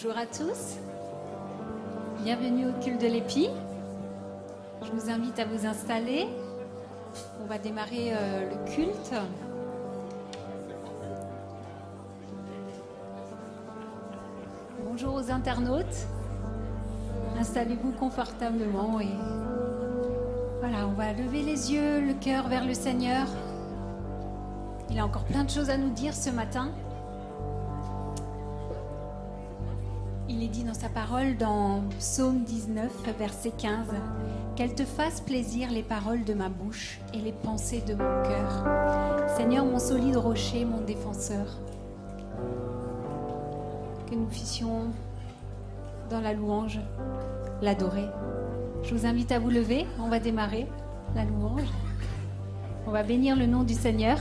Bonjour à tous. Bienvenue au culte de l'épi. Je vous invite à vous installer. On va démarrer euh, le culte. Bonjour aux internautes. Installez-vous confortablement et voilà, on va lever les yeux, le cœur vers le Seigneur. Il a encore plein de choses à nous dire ce matin. Il est dit dans sa parole dans Psaume 19, verset 15, Qu'elle te fasse plaisir les paroles de ma bouche et les pensées de mon cœur. Seigneur, mon solide rocher, mon défenseur. Que nous puissions, dans la louange, l'adorer. Je vous invite à vous lever, on va démarrer la louange. On va bénir le nom du Seigneur.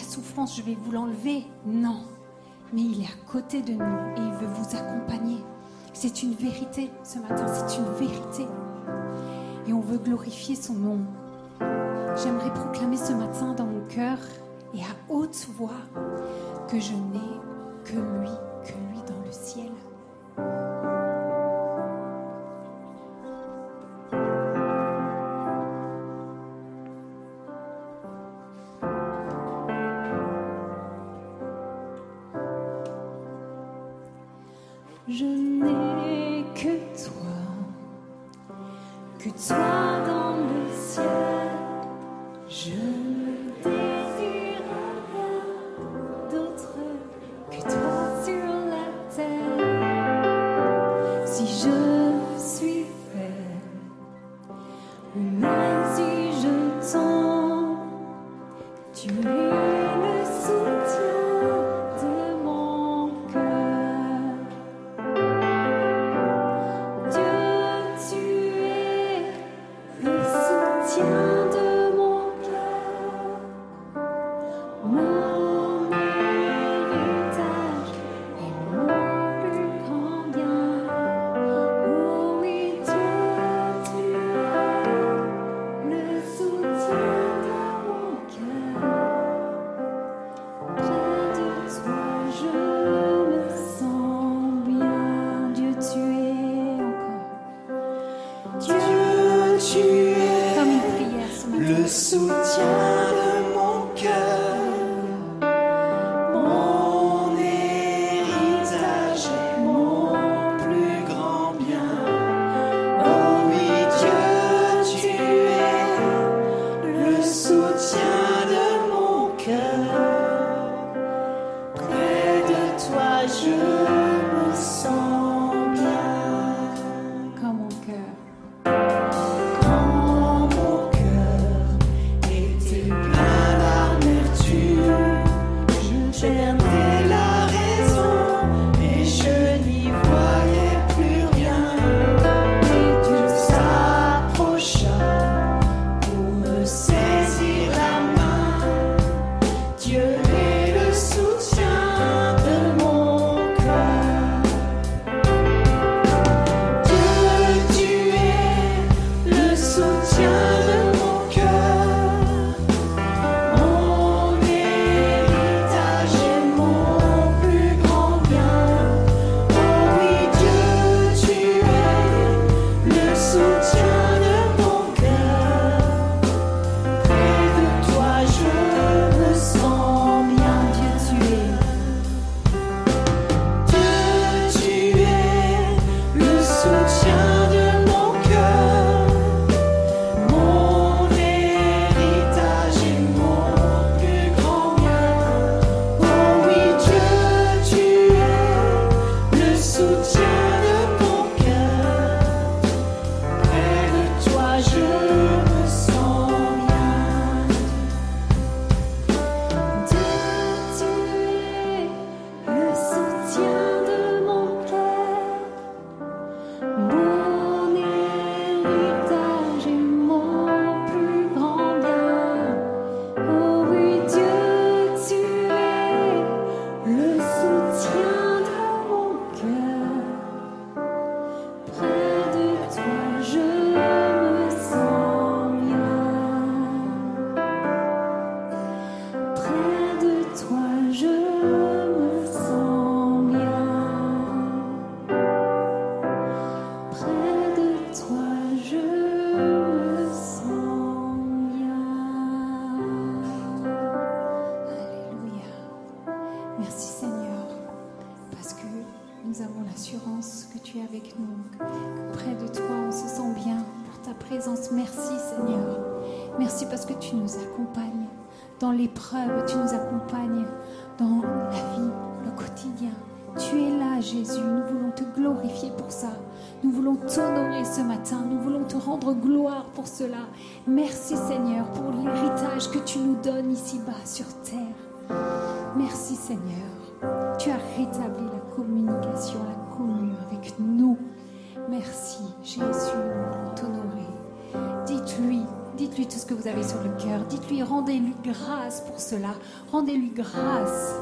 souffrance, je vais vous l'enlever. Non. Mais il est à côté de nous et il veut vous accompagner. C'est une vérité ce matin, c'est une vérité. Et on veut glorifier son nom. J'aimerais proclamer ce matin dans mon cœur et à haute voix que je n'ai que lui, que lui dans le ciel. 想 Dites-lui, rendez-lui grâce pour cela. Rendez-lui grâce.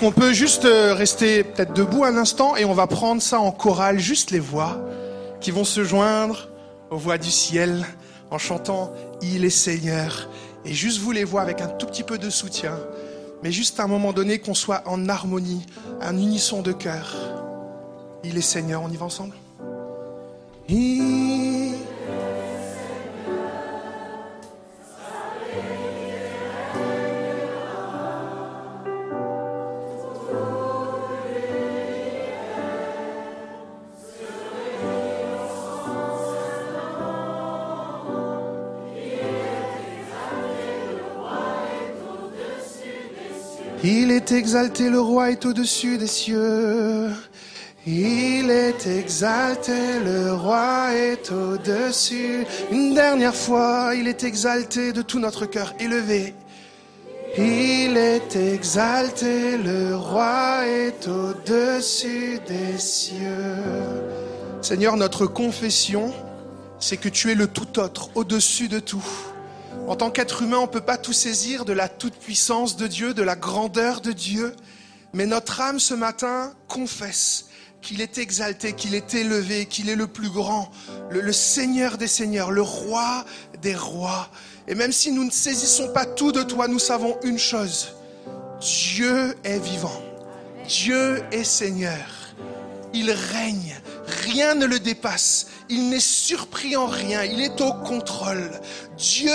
qu'on peut juste euh, rester peut-être debout un instant et on va prendre ça en chorale, juste les voix qui vont se joindre aux voix du ciel en chantant Il est Seigneur. Et juste vous les voix avec un tout petit peu de soutien, mais juste à un moment donné qu'on soit en harmonie, un unisson de cœur. Il est Seigneur, on y va ensemble? exalté, le roi est au-dessus des cieux. Il est exalté, le roi est au-dessus. Une dernière fois, il est exalté de tout notre cœur élevé. Il est exalté, le roi est au-dessus des cieux. Seigneur, notre confession, c'est que tu es le tout autre, au-dessus de tout. En tant qu'être humain, on ne peut pas tout saisir de la toute-puissance de Dieu, de la grandeur de Dieu. Mais notre âme ce matin confesse qu'il est exalté, qu'il est élevé, qu'il est le plus grand, le, Seigneur des Seigneurs, le roi des rois. Et même si nous ne saisissons pas tout de toi, nous savons une chose. Dieu est vivant. Dieu est Seigneur. Il règne. Rien ne le dépasse. Il n'est surpris en rien. Il est au contrôle. Dieu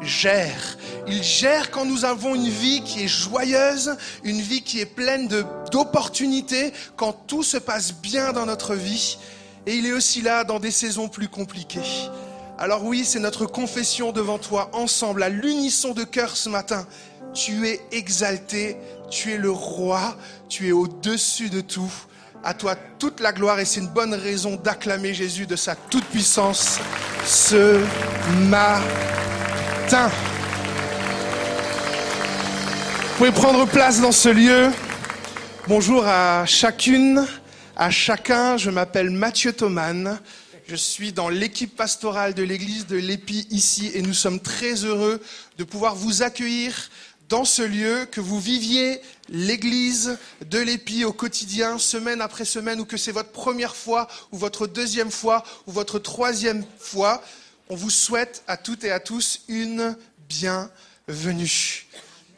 gère. Il gère quand nous avons une vie qui est joyeuse, une vie qui est pleine d'opportunités, quand tout se passe bien dans notre vie. Et il est aussi là dans des saisons plus compliquées. Alors oui, c'est notre confession devant toi, ensemble, à l'unisson de cœur ce matin. Tu es exalté, tu es le roi, tu es au-dessus de tout. À toi toute la gloire et c'est une bonne raison d'acclamer Jésus de sa toute-puissance ce matin. Vous pouvez prendre place dans ce lieu. Bonjour à chacune, à chacun. Je m'appelle Mathieu Thoman. Je suis dans l'équipe pastorale de l'église de l'Épi ici et nous sommes très heureux de pouvoir vous accueillir dans ce lieu, que vous viviez l'église de l'Épi au quotidien, semaine après semaine, ou que c'est votre première fois, ou votre deuxième fois, ou votre troisième fois. On vous souhaite à toutes et à tous une bienvenue.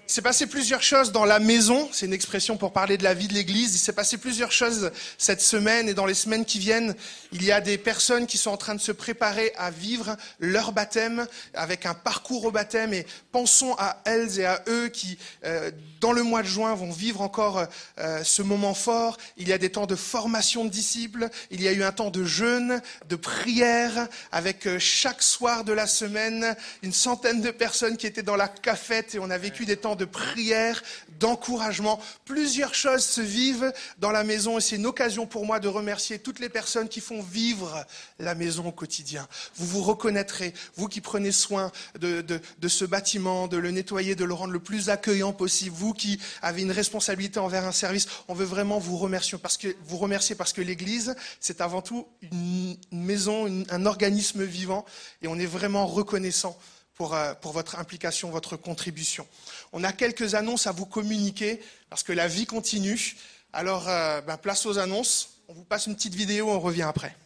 Il s'est passé plusieurs choses dans la maison, c'est une expression pour parler de la vie de l'Église. Il s'est passé plusieurs choses cette semaine et dans les semaines qui viennent. Il y a des personnes qui sont en train de se préparer à vivre leur baptême avec un parcours au baptême et pensons à elles et à eux qui, euh, dans le mois de juin, vont vivre encore euh, ce moment fort. Il y a des temps de formation de disciples, il y a eu un temps de jeûne, de prière avec euh, chaque soir de la semaine une centaine de personnes qui étaient dans la cafette et on a vécu des temps de prière, d'encouragement. Plusieurs choses se vivent dans la maison et c'est une occasion pour moi de remercier toutes les personnes qui font vivre la maison au quotidien. Vous vous reconnaîtrez, vous qui prenez soin de, ce bâtiment, de le nettoyer, de le rendre le plus accueillant possible, vous qui avez une responsabilité envers un service, on veut vraiment vous remercier parce que, vous remercier parce que l'Église, c'est avant tout une maison, un organisme vivant et on est vraiment reconnaissant pour, euh, pour, votre implication, votre contribution. On a quelques annonces à vous communiquer parce que la vie continue. Alors, euh, ben, place aux annonces. On vous passe une petite vidéo, on revient après.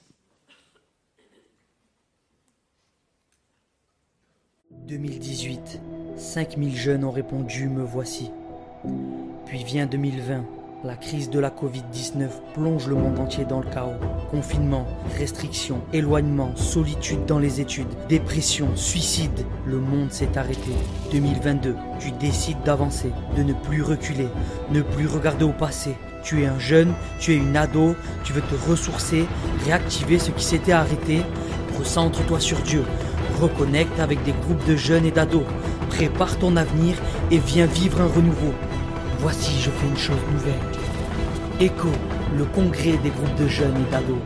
2018, 5000 jeunes ont répondu Me voici. Puis vient 2020. La crise de la Covid-19 plonge le monde entier dans le chaos. Confinement, restrictions, éloignement, solitude dans les études, dépression, suicide. Le monde s'est arrêté. 2022, tu décides d'avancer, de ne plus reculer, ne plus regarder au passé. Tu es un jeune, tu es une ado, tu veux te ressourcer, réactiver ce qui s'était arrêté. Recentre-toi sur Dieu. Reconnecte avec des groupes de jeunes et d'ados. Prépare ton avenir et viens vivre un renouveau. Voici, je fais une chose nouvelle. ECHO, le congrès des groupes de jeunes et d'ados.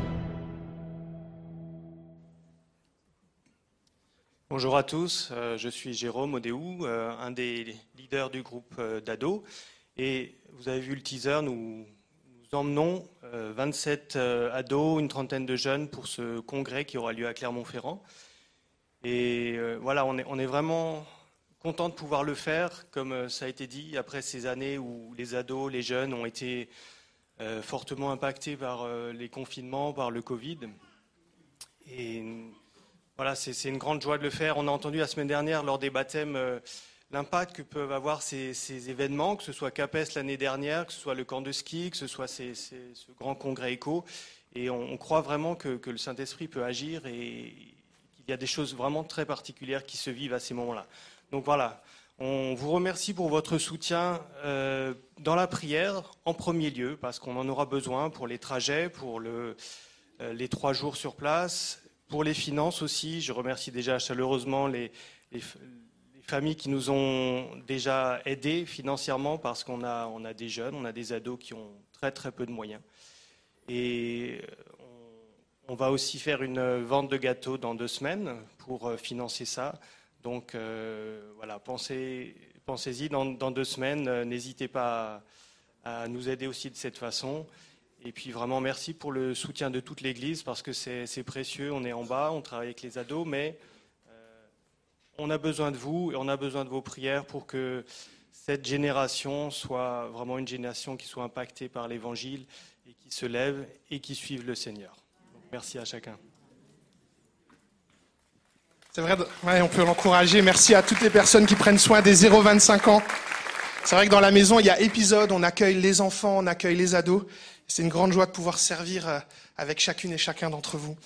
Bonjour à tous, euh, je suis Jérôme Odéou, euh, un des leaders du groupe euh, d'ados. Et vous avez vu le teaser, nous, emmenons 27 ados, une trentaine de jeunes pour ce congrès qui aura lieu à Clermont-Ferrand. Et voilà, on est vraiment content de pouvoir le faire, comme ça a été dit, après ces années où les ados, les jeunes ont été euh, fortement impactés par euh, les confinements, par le Covid. Et voilà, c'est une grande joie de le faire. On a entendu la semaine dernière, lors des baptêmes, euh, l'impact que peuvent avoir ces, événements, que ce soit CAPES l'année dernière, que ce soit le camp de ski, que ce soit ce grand congrès éco. Et on, on croit vraiment que, que le Saint-Esprit peut agir et qu'il y a des choses vraiment très particulières qui se vivent à ces moments-là. Donc voilà, on vous remercie pour votre soutien euh, dans la prière en premier lieu, parce qu'on en aura besoin pour les trajets, pour euh, les trois jours sur place, pour les finances aussi. Je remercie déjà chaleureusement les, les, les familles qui nous ont déjà aidés financièrement, parce qu'on a, des jeunes, on a des ados qui ont très très peu de moyens. Et on, on va aussi faire une vente de gâteaux dans deux semaines pour euh, financer ça. Donc euh, voilà, pensez, pensez-y dans, deux semaines. Euh, N'hésitez pas à, nous aider aussi de cette façon. Et puis vraiment merci pour le soutien de toute l'Église parce que c'est précieux. On est en bas, on travaille avec les ados, mais euh, on a besoin de vous et on a besoin de vos prières pour que cette génération soit vraiment une génération qui soit impactée par l'Évangile et qui se lève et qui suive le Seigneur. Merci à chacun. C'est vrai, on peut l'encourager. Merci à toutes les personnes qui prennent soin des 0-25 ans. C'est vrai que dans la maison, il y a épisode, on accueille les enfants, on accueille les ados. C'est une grande joie de pouvoir servir euh, avec chacune et chacun d'entre vous.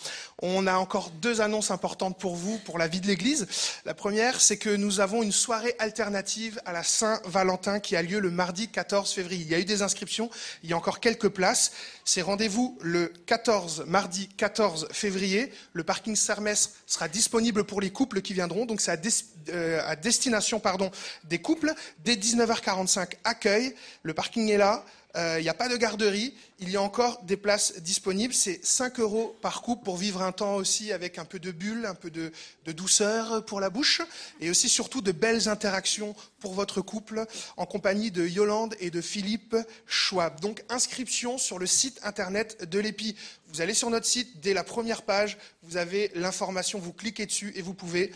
On a encore deux annonces importantes pour vous, pour la vie de l'Église. La première, c'est que nous avons une soirée alternative à la Saint-Valentin qui a lieu le mardi 14 février. Il y a eu des inscriptions, il y a encore quelques places. C'est rendez-vous le 14, mardi 14 février. Le parking Sermès sera disponible pour les couples qui viendront. Donc c'est à, euh, à destination pardon, des couples. Dès 19h45, accueil. Le parking est là. Euh, Il n'y a pas de garderie. Il y a encore des places disponibles. C'est 5 euros par couple pour vivre un temps aussi avec un peu de bulle, un peu de, de douceur pour la bouche et aussi surtout de belles interactions pour votre couple en compagnie de Yolande et de Philippe Schwab. Donc inscription sur le site internet de l'EPI. Vous allez sur notre site, dès la première page, vous avez l'information, vous cliquez dessus et vous pouvez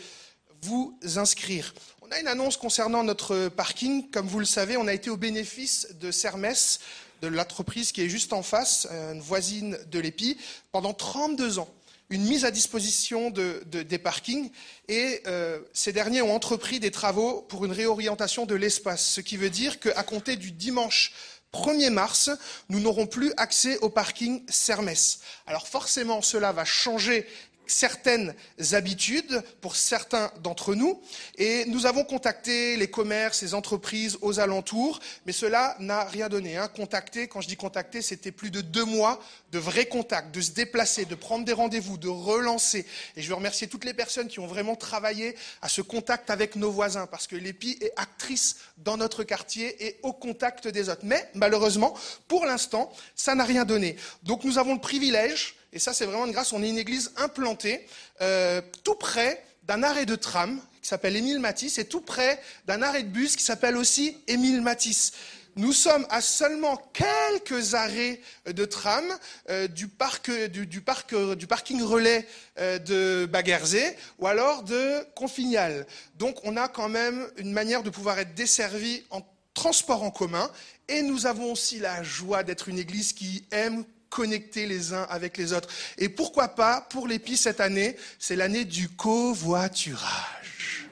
vous inscrire. On a une annonce concernant notre parking. Comme vous le savez, on a été au bénéfice de Sermès, de l'entreprise qui est juste en face, une voisine de l'EPI, pendant 32 ans. Une mise à disposition de- de- des parkings et euh, ces derniers ont entrepris des travaux pour une réorientation de l'espace, ce qui veut dire qu'à compter du dimanche 1er mars, nous n'aurons plus accès au parking Sermès. Alors forcément, cela va changer certaines habitudes pour certains d'entre nous et nous avons contacté les commerces, les entreprises aux alentours, mais cela n'a rien donné. Hein. Contacter, quand je dis contacter, c'était plus de deux mois de vrais contacts, de se déplacer, de prendre des rendez-vous, de relancer. Et je veux remercier toutes les personnes qui ont vraiment travaillé à ce contact avec nos voisins, parce que l'EPI est actrice dans notre quartier et au contact des autres. Mais malheureusement, pour l'instant, ça n'a rien donné. Donc nous avons le privilège, et ça c'est vraiment une grâce, on est une église implantée euh, tout près d'un arrêt de tram qui s'appelle Émile Matisse et tout près d'un arrêt de bus qui s'appelle aussi Émile Matisse. Nous sommes à seulement quelques arrêts de tram euh, du, parc, du, euh, parking relais euh, de Baguerzé ou alors de Confignal. Donc on a quand même une manière de pouvoir être desservi en transport en commun et nous avons aussi la joie d'être une église qui aime connecter les uns avec les autres. Et pourquoi pas, pour l'épi cette année, c'est l'année du covoiturage.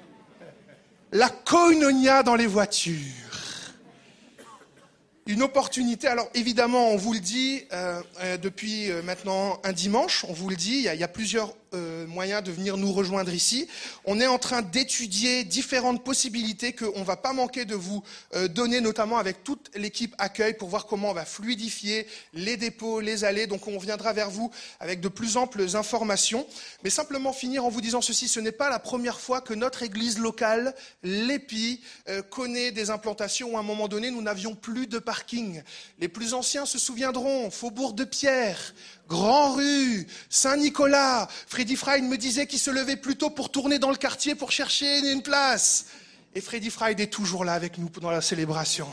La koinonia dans les voitures. Une opportunité. Alors évidemment, on vous le dit euh, euh, depuis euh, maintenant un dimanche, on vous le dit, il y a plusieurs euh, moyens de venir nous rejoindre ici. On est en train d'étudier différentes possibilités qu'on ne va pas manquer de vous euh, donner, notamment avec toute l'équipe accueil, pour voir comment on va fluidifier les dépôts, les allées. Donc on viendra vers vous avec de plus amples informations. Mais simplement finir en vous disant ceci, ce n'est pas la première fois que notre église locale, l'EPI, euh, connaît des implantations où à un moment donné, nous n'avions plus de parking. Les plus anciens se souviendront, Faubourg de Pierre, Grand Rue, Saint-Nicolas. Freddy Fried me disait qu'il se levait plus tôt pour tourner dans le quartier pour chercher une place. Et Freddy Fried est toujours là avec nous pendant la célébration.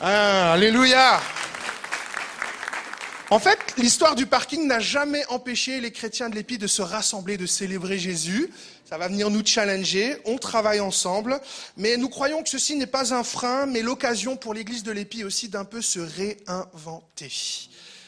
Ah, alléluia. En fait, l'histoire du parking n'a jamais empêché les chrétiens de l'Épi de se rassembler, de célébrer Jésus. Ça va venir nous challenger, on travaille ensemble, mais nous croyons que ceci n'est pas un frein, mais l'occasion pour l'Église de l'Épi aussi d'un peu se réinventer.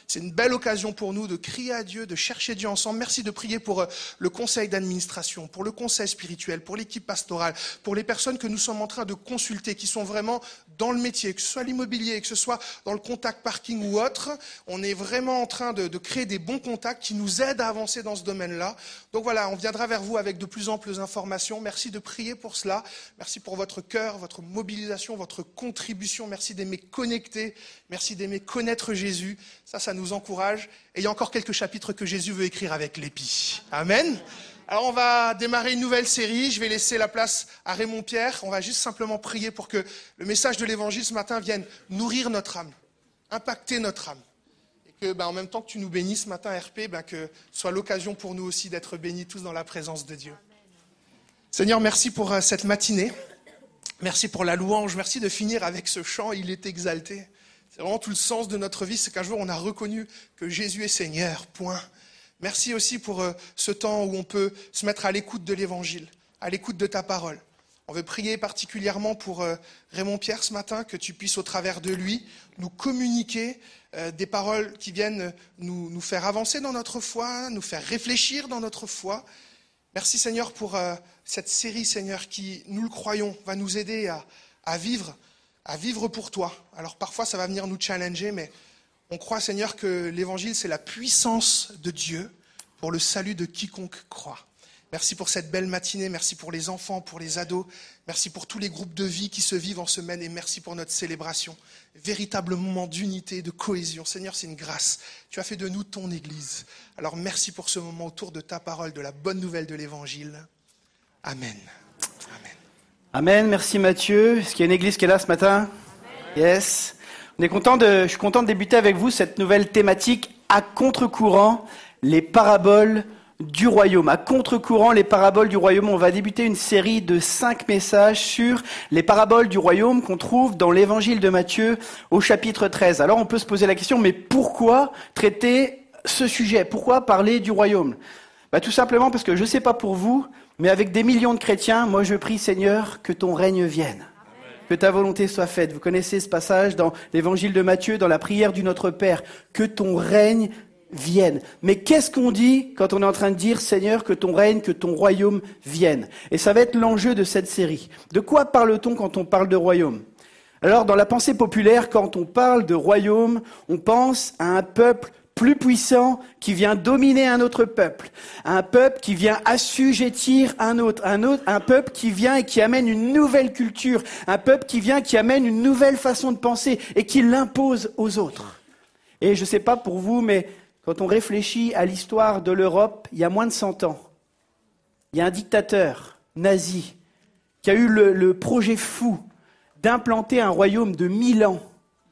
C'est une belle occasion pour nous de crier à Dieu, de chercher Dieu ensemble. Merci de prier pour euh, le conseil d'administration, pour le conseil spirituel, pour l'équipe pastorale, pour les personnes que nous sommes en train de consulter, qui sont vraiment dans le métier, que ce soit l'immobilier, que ce soit dans le contact parking ou autre. On est vraiment en train de, de créer des bons contacts qui nous aident à avancer dans ce domaine-là. Donc voilà, on viendra vers vous avec de plus amples informations. Merci de prier pour cela. Merci pour votre cœur, votre mobilisation, votre contribution. Merci d'aimer connecter. Merci d'aimer connaître Jésus. Ça, ça nous encourage. Et il y a encore quelques chapitres que Jésus veut écrire avec l'épi. Amen. Alors on va démarrer une nouvelle série. Je vais laisser la place à Raymond Pierre. On va juste simplement prier pour que le message de l'évangile ce matin vienne nourrir notre âme, impacter notre âme. Et que ben, en même temps que tu nous bénis ce matin, RP, ben, que ce soit l'occasion pour nous aussi d'être bénis tous dans la présence de Dieu. Seigneur, merci pour euh, cette matinée. Merci pour la louange. Merci de finir avec ce chant. Il est exalté. C'est vraiment tout le sens de notre vie. C'est qu'un jour, on a reconnu que Jésus est Seigneur. Point. Merci aussi pour euh, ce temps où on peut se mettre à l'écoute de l'Évangile, à l'écoute de ta parole. On veut prier particulièrement pour euh, Raymond Pierre ce matin, que tu puisses au travers de lui nous communiquer euh, des paroles qui viennent nous, nous, faire avancer dans notre foi, nous faire réfléchir dans notre foi. Merci Seigneur pour cette série, Seigneur, qui, nous le croyons, va nous aider à, à vivre, à vivre pour toi. Alors parfois ça va venir nous challenger, mais on croit, Seigneur, que l'évangile, c'est la puissance de Dieu pour le salut de quiconque croit. Merci pour cette belle matinée, merci pour les enfants, pour les ados, merci pour tous les groupes de vie qui se vivent en semaine et merci pour notre célébration. Véritable moment d'unité, de cohésion. Seigneur, c'est une grâce. Tu as fait de nous ton Église. Alors merci pour ce moment autour de ta parole, de la bonne nouvelle de l'Évangile. Amen. Amen. Merci Mathieu. Est-ce qu'il y a une Église qui est là ce matin? Yes. On est content de, je suis content de débuter avec vous cette nouvelle thématique à contre-courant, les paraboles du royaume. À contre-courant, les paraboles du royaume, on va débuter une série de cinq messages sur les paraboles du royaume qu'on trouve dans l'évangile de Matthieu au chapitre 13. Alors on peut se poser la question, mais pourquoi traiter ce sujet? Pourquoi parler du royaume? Bah, Tout simplement parce que je ne sais pas pour vous, mais avec des millions de chrétiens, moi je prie Seigneur que ton règne vienne que ta volonté soit faite. Vous connaissez ce passage dans l'évangile de Matthieu, dans la prière du Notre Père, que ton règne vienne. Mais qu'est-ce qu'on dit quand on est en train de dire, Seigneur, que ton règne, que ton royaume vienne? Et ça va être l'enjeu de cette série. De quoi parle-t-on quand on parle de royaume? Alors, dans la pensée populaire, quand on parle de royaume, on pense à un peuple plus puissant qui vient dominer un autre peuple, un peuple qui vient assujettir un autre, un peuple qui vient et qui amène une nouvelle culture, un peuple qui vient qui amène une nouvelle façon de penser et qui l'impose aux autres. Et je ne sais pas pour vous, mais quand on réfléchit à l'histoire de l'Europe, il y a moins de 100 ans, il y a un dictateur nazi qui a eu le, le projet fou d'implanter un royaume de mille ans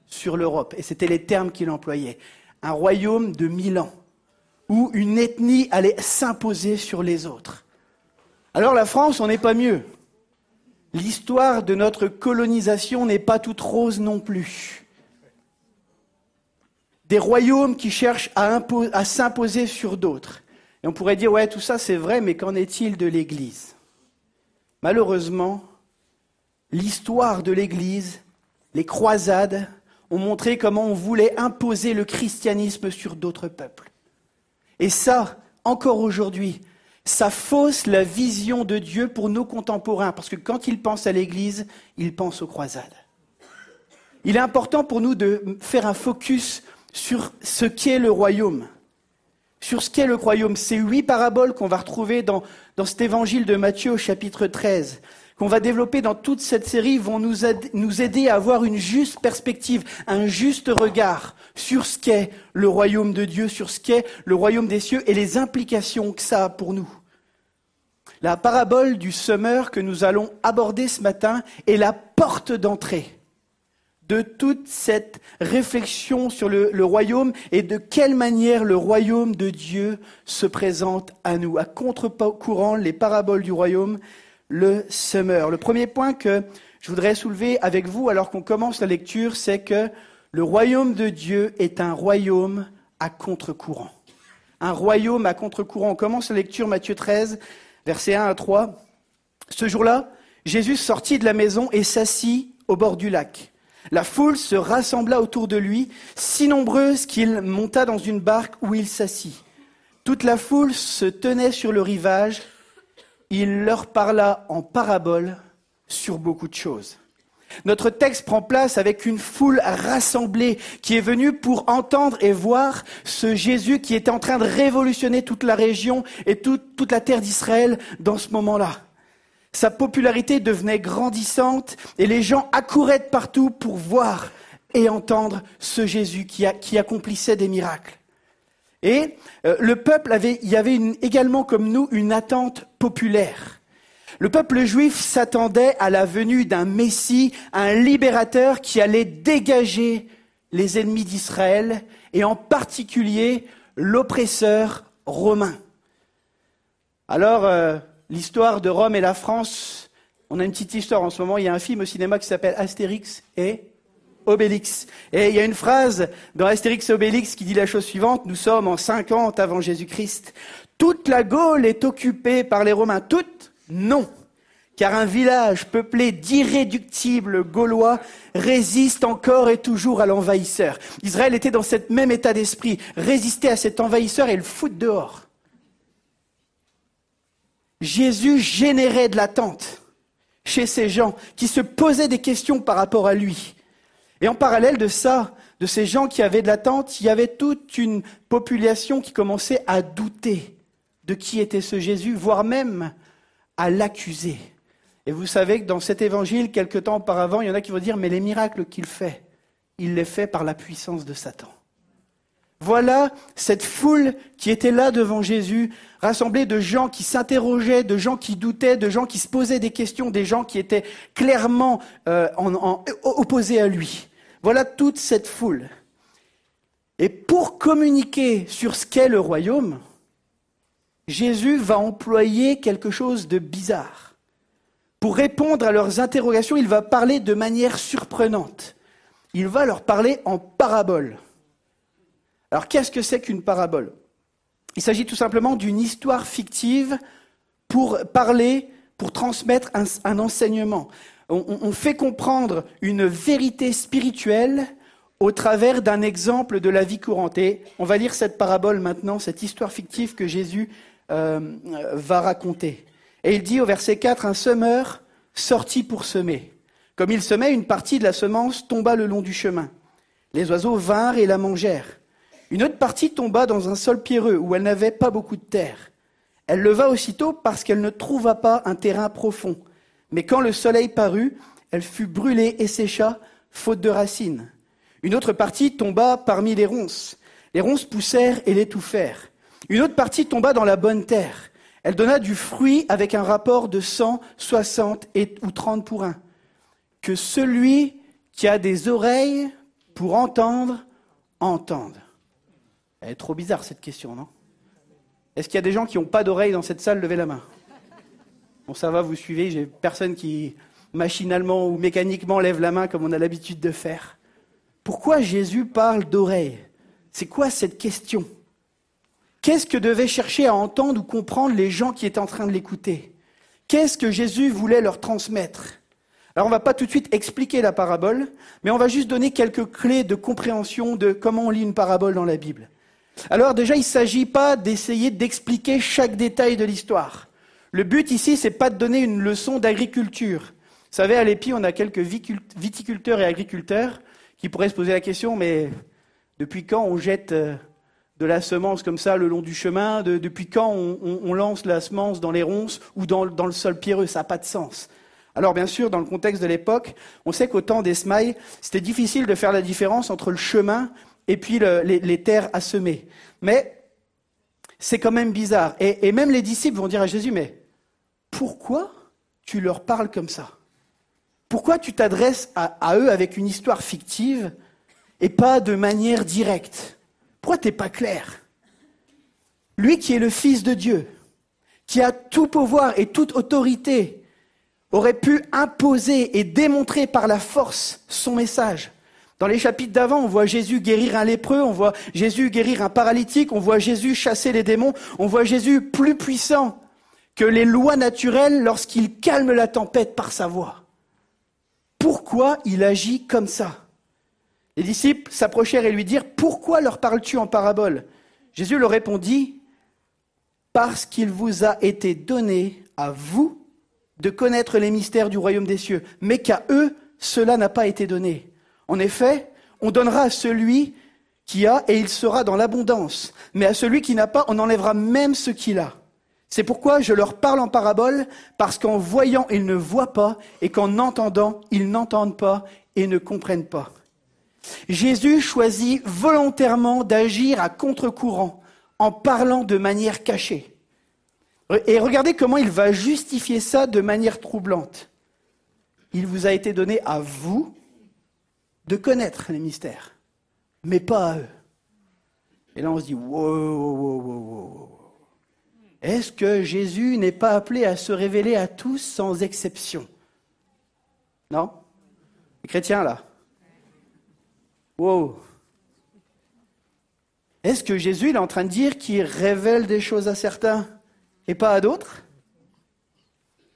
sur l'Europe. Et c'était les termes qu'il employait un royaume de mille ans, où une ethnie allait s'imposer sur les autres. Alors la France, on n'est pas mieux. L'histoire de notre colonisation n'est pas toute rose non plus. Des royaumes qui cherchent à, s'imposer sur d'autres. Et on pourrait dire, ouais, tout ça c'est vrai, mais qu'en est-il de l'Église? Malheureusement, l'histoire de l'Église, les croisades, ont montré comment on voulait imposer le christianisme sur d'autres peuples. Et ça, encore aujourd'hui, ça fausse la vision de Dieu pour nos contemporains, parce que quand ils pensent à l'Église, ils pensent aux croisades. Il est important pour nous de faire un focus sur ce qu'est le royaume, sur ce qu'est le royaume. Ces huit paraboles qu'on va retrouver dans, dans cet évangile de Matthieu au chapitre 13 qu'on va développer dans toute cette série vont nous, aider à avoir une juste perspective, un juste regard sur ce qu'est le royaume de Dieu, sur ce qu'est le royaume des cieux et les implications que ça a pour nous. La parabole du semeur que nous allons aborder ce matin est la porte d'entrée de toute cette réflexion sur le, le, royaume et de quelle manière le royaume de Dieu se présente à nous. À contre-courant, les paraboles du royaume, le premier point que je voudrais soulever avec vous alors qu'on commence la lecture, c'est que le royaume de Dieu est un royaume à contre-courant. Un royaume à contre-courant. On commence la lecture Matthieu 13, versets 1 à 3. Ce jour-là, Jésus sortit de la maison et s'assit au bord du lac. La foule se rassembla autour de lui, si nombreuse qu'il monta dans une barque où il s'assit. Toute la foule se tenait sur le rivage il leur parla en parabole sur beaucoup de choses. Notre texte prend place avec une foule rassemblée qui est venue pour entendre et voir ce Jésus qui était en train de révolutionner toute la région et toute, la terre d'Israël dans ce moment-là. Sa popularité devenait grandissante et les gens accouraient de partout pour voir et entendre ce Jésus qui accomplissait des miracles. Et euh, le peuple avait, il y avait également comme nous une attente populaire. Le peuple juif s'attendait à la venue d'un Messie, un libérateur qui allait dégager les ennemis d'Israël et en particulier l'oppresseur romain. Alors, euh, l'histoire de Rome et la France, on a une petite histoire en ce moment, il y a un film au cinéma qui s'appelle Astérix et Obélix. Et il y a une phrase dans Astérix Obélix qui dit la chose suivante, nous sommes en 50 avant Jésus-Christ. Toute la Gaule est occupée par les Romains. Toute Non. Car un village peuplé d'irréductibles Gaulois résiste encore et toujours à l'envahisseur. Israël était dans cet même état d'esprit, résister à cet envahisseur et le foutre dehors. Jésus générait de l'attente chez ces gens qui se posaient des questions par rapport à lui. Et en parallèle de ça, de ces gens qui avaient de l'attente, il y avait toute une population qui commençait à douter de qui était ce Jésus, voire même à l'accuser. Et vous savez que dans cet évangile, quelque temps auparavant, il y en a qui vont dire, mais les miracles qu'il fait, il les fait par la puissance de Satan. Voilà cette foule qui était là devant Jésus, rassemblée de gens qui s'interrogeaient, de gens qui doutaient, de gens qui se posaient des questions, des gens qui étaient clairement euh, opposés à lui. Voilà toute cette foule. Et pour communiquer sur ce qu'est le royaume, Jésus va employer quelque chose de bizarre. Pour répondre à leurs interrogations, il va parler de manière surprenante. Il va leur parler en parabole. Alors qu'est-ce que c'est qu'une parabole? Il s'agit tout simplement d'une histoire fictive pour parler, pour transmettre un, enseignement. On fait comprendre une vérité spirituelle au travers d'un exemple de la vie courante. Et on va lire cette parabole maintenant, cette histoire fictive que Jésus euh, va raconter. Et il dit au verset 4, un semeur sortit pour semer. Comme il semait, une partie de la semence tomba le long du chemin. Les oiseaux vinrent et la mangèrent. Une autre partie tomba dans un sol pierreux où elle n'avait pas beaucoup de terre. Elle leva aussitôt parce qu'elle ne trouva pas un terrain profond. Mais quand le soleil parut, elle fut brûlée et sécha, faute de racines. Une autre partie tomba parmi les ronces. Les ronces poussèrent et l'étouffèrent. Une autre partie tomba dans la bonne terre. Elle donna du fruit avec un rapport de 100, 60 et, ou 30 pour un. Que celui qui a des oreilles pour entendre, entende. Elle est trop bizarre cette question, non? Est-ce qu'il y a des gens qui n'ont pas d'oreilles dans cette salle? Levez la main. Bon, ça va, vous suivez, j'ai personne qui machinalement ou mécaniquement lève la main comme on a l'habitude de faire. Pourquoi Jésus parle d'oreilles? C'est quoi cette question? Qu'est-ce que devaient chercher à entendre ou comprendre les gens qui étaient en train de l'écouter? Qu'est-ce que Jésus voulait leur transmettre? Alors on ne va pas tout de suite expliquer la parabole, mais on va juste donner quelques clés de compréhension de comment on lit une parabole dans la Bible. Alors déjà, il ne s'agit pas d'essayer d'expliquer chaque détail de l'histoire. Le but ici, c'est pas de donner une leçon d'agriculture. Vous savez, à l'EPI, on a quelques viticulteurs et agriculteurs qui pourraient se poser la question, mais depuis quand on jette euh, de la semence comme ça le long du chemin? Depuis quand on, lance la semence dans les ronces ou dans, le sol pierreux? Ça n'a pas de sens. Alors bien sûr, dans le contexte de l'époque, on sait qu'au temps des smailles, c'était difficile de faire la différence entre le chemin et puis les, terres à semer. Mais c'est quand même bizarre. Et, même les disciples vont dire à Jésus, mais pourquoi tu leur parles comme ça? Pourquoi tu t'adresses à eux avec une histoire fictive et pas de manière directe? Pourquoi t'es pas clair? Lui qui est le Fils de Dieu, qui a tout pouvoir et toute autorité, aurait pu imposer et démontrer par la force son message. Dans les chapitres d'avant, on voit Jésus guérir un lépreux, on voit Jésus guérir un paralytique, on voit Jésus chasser les démons, on voit Jésus plus puissant que les lois naturelles lorsqu'il calme la tempête par sa voix. Pourquoi il agit comme ça? Les disciples s'approchèrent et lui dirent, Pourquoi leur parles-tu en parabole? Jésus leur répondit, Parce qu'il vous a été donné à vous de connaître les mystères du royaume des cieux, mais qu'à eux, cela n'a pas été donné. En effet, on donnera à celui qui a et il sera dans l'abondance, mais à celui qui n'a pas, on enlèvera même ce qu'il a. C'est pourquoi je leur parle en parabole, parce qu'en voyant, ils ne voient pas, et qu'en entendant, ils n'entendent pas et ne comprennent pas. Jésus choisit volontairement d'agir à contre-courant en parlant de manière cachée. Et regardez comment il va justifier ça de manière troublante. Il vous a été donné à vous de connaître les mystères, mais pas à eux. Et là, on se dit, wow, wow, wow, wow. Est-ce que Jésus n'est pas appelé à se révéler à tous sans exception? Non? Les chrétiens, là? Wow. Est-ce que Jésus est en train de dire qu'il révèle des choses à certains et pas à d'autres?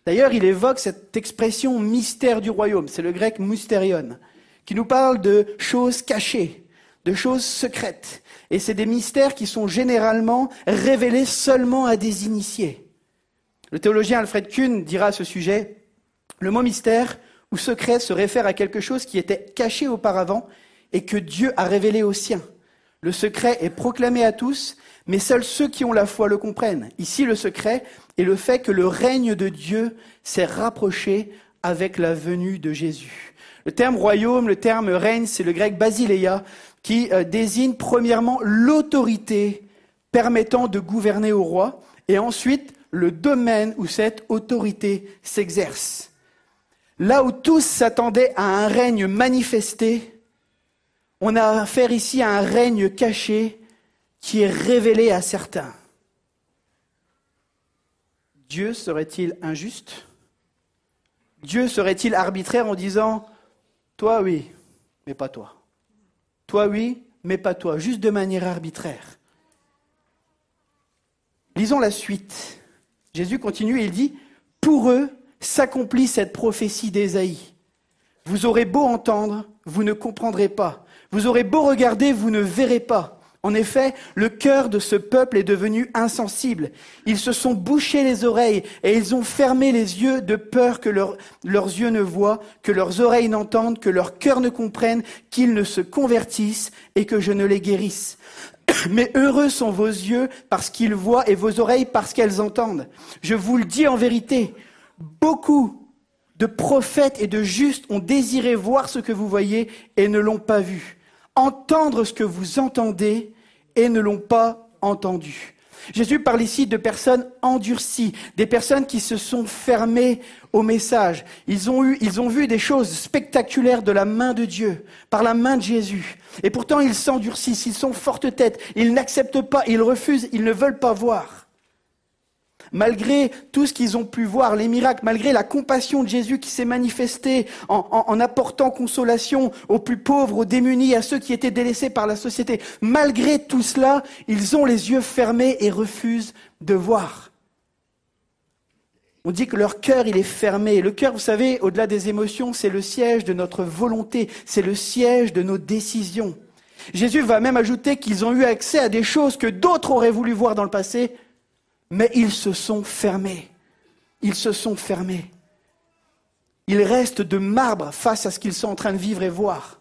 D'ailleurs, il évoque cette expression mystère du royaume, c'est le grec mysterion, qui nous parle de choses cachées, de choses secrètes. Et c'est des mystères qui sont généralement révélés seulement à des initiés. Le théologien Alfred Kuhn dira à ce sujet, le mot mystère ou secret se réfère à quelque chose qui était caché auparavant et que Dieu a révélé aux siens. Le secret est proclamé à tous, mais seuls ceux qui ont la foi le comprennent. Ici, le secret est le fait que le règne de Dieu s'est rapproché avec la venue de Jésus. Le terme royaume, le terme règne, c'est le grec basileia, qui euh, désigne premièrement l'autorité permettant de gouverner au roi, et ensuite le domaine où cette autorité s'exerce. Là où tous s'attendaient à un règne manifesté, on a affaire ici à un règne caché qui est révélé à certains. Dieu serait-il injuste? Dieu serait-il arbitraire en disant Toi oui, mais pas toi? Toi oui, mais pas toi, juste de manière arbitraire Lisons la suite. Jésus continue et il dit Pour eux s'accomplit cette prophétie d'Ésaïe. Vous aurez beau entendre, vous ne comprendrez pas. Vous aurez beau regarder, vous ne verrez pas. En effet, le cœur de ce peuple est devenu insensible. Ils se sont bouchés les oreilles et ils ont fermé les yeux de peur que leurs yeux ne voient, que leurs oreilles n'entendent, que leur cœur ne comprenne, qu'ils ne se convertissent et que je ne les guérisse. Mais heureux sont vos yeux parce qu'ils voient et vos oreilles parce qu'elles entendent. Je vous le dis en vérité, beaucoup de prophètes et de justes ont désiré voir ce que vous voyez et ne l'ont pas vu entendre ce que vous entendez et ne l'ont pas entendu. Jésus parle ici de personnes endurcies, des personnes qui se sont fermées au message. Ils ont, eu, ils ont vu des choses spectaculaires de la main de Dieu, par la main de Jésus. Et pourtant, ils s'endurcissent, ils sont forte tête, ils n'acceptent pas, ils refusent, ils ne veulent pas voir malgré tout ce qu'ils ont pu voir, les miracles, malgré la compassion de Jésus qui s'est manifestée en, apportant consolation aux plus pauvres, aux démunis, à ceux qui étaient délaissés par la société, malgré tout cela, ils ont les yeux fermés et refusent de voir. On dit que leur cœur, il est fermé. Le cœur, vous savez, au-delà des émotions, c'est le siège de notre volonté, c'est le siège de nos décisions. Jésus va même ajouter qu'ils ont eu accès à des choses que d'autres auraient voulu voir dans le passé, mais ils se sont fermés. Ils se sont fermés. Ils restent de marbre face à ce qu'ils sont en train de vivre et voir.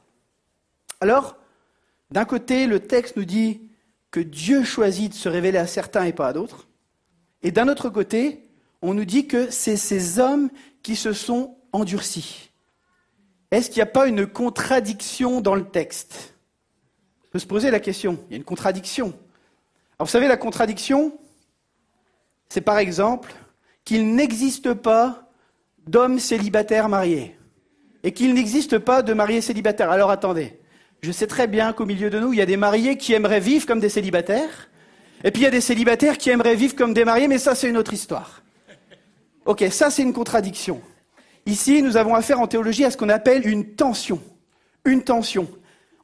Alors, d'un côté, le texte nous dit que Dieu choisit de se révéler à certains et pas à d'autres. Et d'un autre côté, on nous dit que c'est ces hommes qui se sont endurcis. Est-ce qu'il n'y a pas une contradiction dans le texte? On peut se poser la question. Il y a une contradiction. Alors vous savez, la contradiction, c'est par exemple qu'il n'existe pas d'hommes célibataires mariés et qu'il n'existe pas de mariés célibataires. Alors attendez, je sais très bien qu'au milieu de nous, il y a des mariés qui aimeraient vivre comme des célibataires, et puis il y a des célibataires qui aimeraient vivre comme des mariés, mais ça c'est une autre histoire. Ok, ça c'est une contradiction. Ici, nous avons affaire en théologie à ce qu'on appelle une tension. Une tension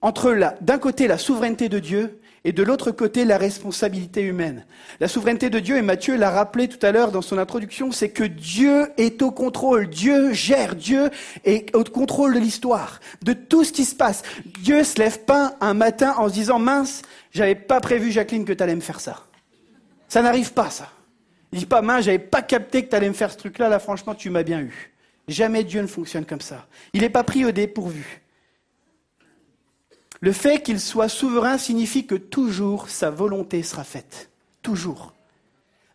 entre d'un côté la souveraineté de Dieu et de l'autre côté la responsabilité humaine. La souveraineté de Dieu, et Matthieu l'a rappelé tout à l'heure dans son introduction, c'est que Dieu est au contrôle, Dieu gère, Dieu est au contrôle de l'histoire, de tout ce qui se passe. Dieu se lève pas un matin en se disant mince, j'avais pas prévu Jacqueline que tu allais me faire ça. Ça n'arrive pas ça. Il dit pas mince, j'avais pas capté que tu allais me faire ce truc-là, là franchement tu m'as bien eu. Jamais Dieu ne fonctionne comme ça. Il n'est pas pris au dépourvu. Le fait qu'il soit souverain signifie que toujours sa volonté sera faite. Toujours.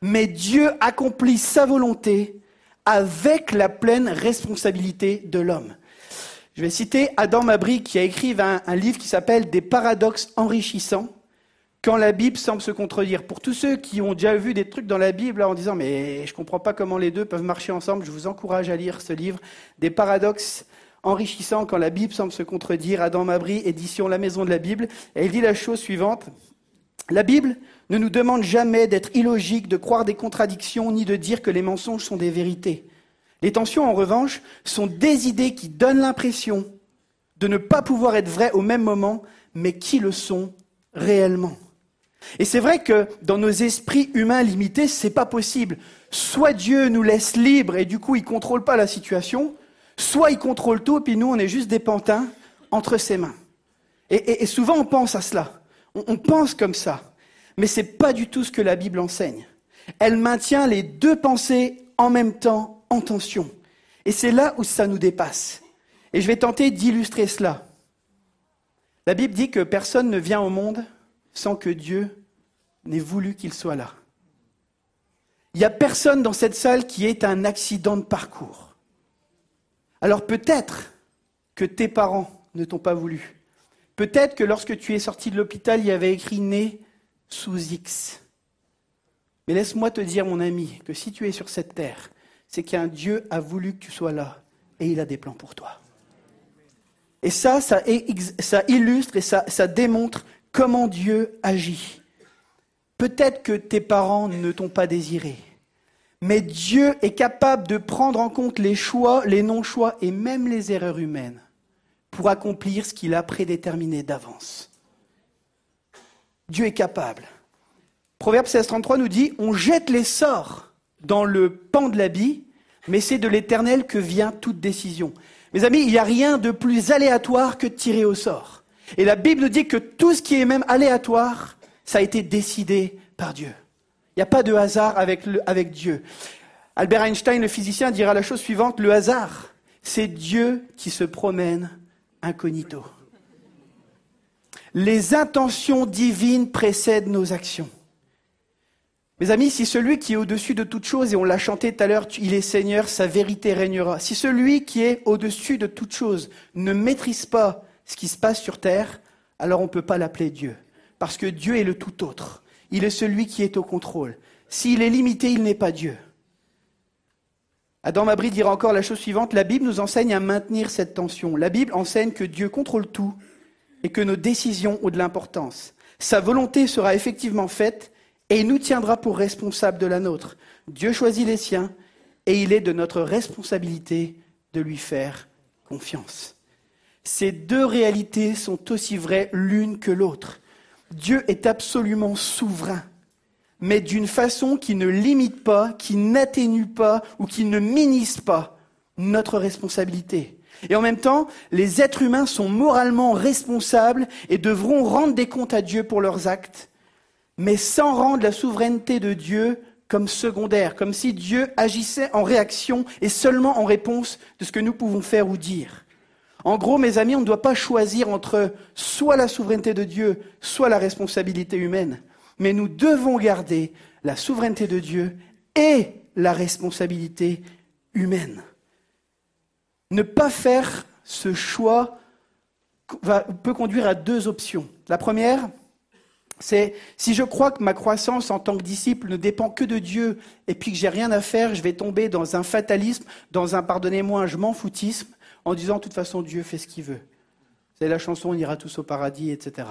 Mais Dieu accomplit sa volonté avec la pleine responsabilité de l'homme. Je vais citer Adam Mabry qui a écrit un, livre qui s'appelle Des paradoxes enrichissants quand la Bible semble se contredire. Pour tous ceux qui ont déjà vu des trucs dans la Bible en disant mais je ne comprends pas comment les deux peuvent marcher ensemble, je vous encourage à lire ce livre, Des paradoxes enrichissant quand la Bible semble se contredire. Adam Mabry, édition La Maison de la Bible. Et il dit la chose suivante. La Bible ne nous demande jamais d'être illogique, de croire des contradictions, ni de dire que les mensonges sont des vérités. Les tensions, en revanche, sont des idées qui donnent l'impression de ne pas pouvoir être vraies au même moment, mais qui le sont réellement. Et c'est vrai que dans nos esprits humains limités, c'est pas possible. Soit Dieu nous laisse libres et du coup il contrôle pas la situation, soit il contrôle tout puis nous on est juste des pantins entre ses mains. Et, souvent on pense à cela. On, pense comme ça. Mais c'est pas du tout ce que la Bible enseigne. Elle maintient les deux pensées en même temps en tension. Et c'est là où ça nous dépasse. Et je vais tenter d'illustrer cela. La Bible dit que personne ne vient au monde sans que Dieu n'ait voulu qu'il soit là. Il n'y a personne dans cette salle qui ait un accident de parcours. Alors peut-être que tes parents ne t'ont pas voulu. Peut-être que lorsque tu es sorti de l'hôpital, il y avait écrit né sous X. Mais laisse-moi te dire, mon ami, que si tu es sur cette terre, c'est qu'un Dieu a voulu que tu sois là et il a des plans pour toi. Et ça, ça, illustre et ça, ça démontre comment Dieu agit. Peut-être que tes parents ne t'ont pas désiré, mais Dieu est capable de prendre en compte les choix, les non-choix et même les erreurs humaines pour accomplir ce qu'il a prédéterminé d'avance. Dieu est capable. Proverbe 16.33 nous dit, on jette les sorts dans le pan de l'habit, mais c'est de l'éternel que vient toute décision. Mes amis, il n'y a rien de plus aléatoire que de tirer au sort. Et la Bible nous dit que tout ce qui est même aléatoire, ça a été décidé par Dieu. Il n'y a pas de hasard avec, Dieu. Albert Einstein, le physicien, dira la chose suivante, le hasard, c'est Dieu qui se promène incognito. Les intentions divines précèdent nos actions. Mes amis, si celui qui est au-dessus de toute chose, et on l'a chanté tout à l'heure, il est Seigneur, sa vérité régnera. Si celui qui est au-dessus de toute chose ne maîtrise pas ce qui se passe sur terre, alors on ne peut pas l'appeler Dieu. Parce que Dieu est le tout autre. Il est celui qui est au contrôle. S'il est limité, il n'est pas Dieu. Adam Mabry dira encore la chose suivante, la Bible nous enseigne à maintenir cette tension. La Bible enseigne que Dieu contrôle tout et que nos décisions ont de l'importance. Sa volonté sera effectivement faite et il nous tiendra pour responsables de la nôtre. Dieu choisit les siens et il est de notre responsabilité de lui faire confiance. Ces deux réalités sont aussi vraies l'une que l'autre. Dieu est absolument souverain, mais d'une façon qui ne limite pas, qui n'atténue pas ou qui ne minimise pas notre responsabilité. Et en même temps, les êtres humains sont moralement responsables et devront rendre des comptes à Dieu pour leurs actes mais sans rendre la souveraineté de Dieu comme secondaire, comme si Dieu agissait en réaction et seulement en réponse de ce que nous pouvons faire ou dire. En gros, mes amis, on ne doit pas choisir entre soit la souveraineté de Dieu, soit la responsabilité humaine, mais nous devons garder la souveraineté de Dieu et la responsabilité humaine. Ne pas faire ce choix peut conduire à deux options. La première, c'est si je crois que ma croissance en tant que disciple ne dépend que de Dieu et puis que j'ai rien à faire, je vais tomber dans un fatalisme, dans un pardonnez-moi, je m'en foutisme, en disant de toute façon Dieu fait ce qu'il veut. C'est la chanson On ira tous au paradis, etc.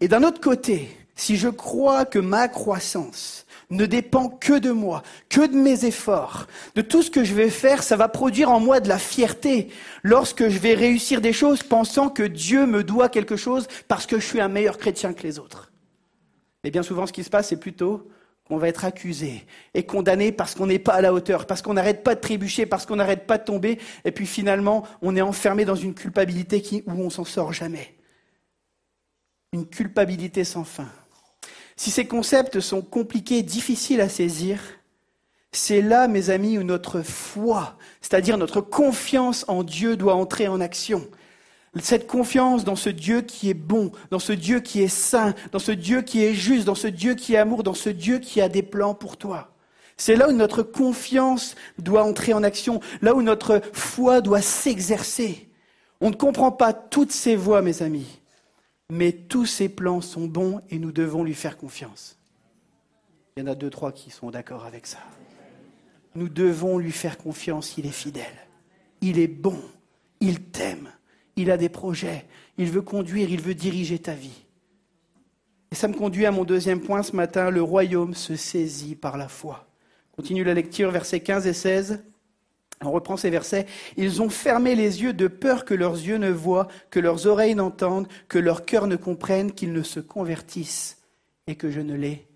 Et d'un autre côté, si je crois que ma croissance ne dépend que de moi, que de mes efforts, de tout ce que je vais faire, ça va produire en moi de la fierté lorsque je vais réussir des choses pensant que Dieu me doit quelque chose parce que je suis un meilleur chrétien que les autres. Et bien souvent, ce qui se passe, c'est plutôt qu'on va être accusé et condamné parce qu'on n'est pas à la hauteur, parce qu'on n'arrête pas de trébucher, parce qu'on n'arrête pas de tomber, et puis finalement, on est enfermé dans une culpabilité où on s'en sort jamais. Une culpabilité sans fin. Si ces concepts sont compliqués, difficiles à saisir, c'est là, mes amis, où notre foi, c'est-à-dire notre confiance en Dieu, doit entrer en action. Cette confiance dans ce Dieu qui est bon, dans ce Dieu qui est saint, dans ce Dieu qui est juste, dans ce Dieu qui est amour, dans ce Dieu qui a des plans pour toi. C'est là où notre confiance doit entrer en action, là où notre foi doit s'exercer. On ne comprend pas toutes ces voies, mes amis mais tous ses plans sont bons et nous devons lui faire confiance. Il y en a deux, trois qui sont d'accord avec ça. Nous devons lui faire confiance, il est fidèle. Il est bon, il t'aime, il a des projets, il veut conduire, il veut diriger ta vie. Et ça me conduit à mon deuxième point ce matin, le royaume se saisit par la foi. Continue la lecture, versets 15 et 16. On reprend ces versets. Ils ont fermé les yeux de peur que leurs yeux ne voient, que leurs oreilles n'entendent, que leur cœur ne comprenne, qu'ils ne se convertissent et que je ne les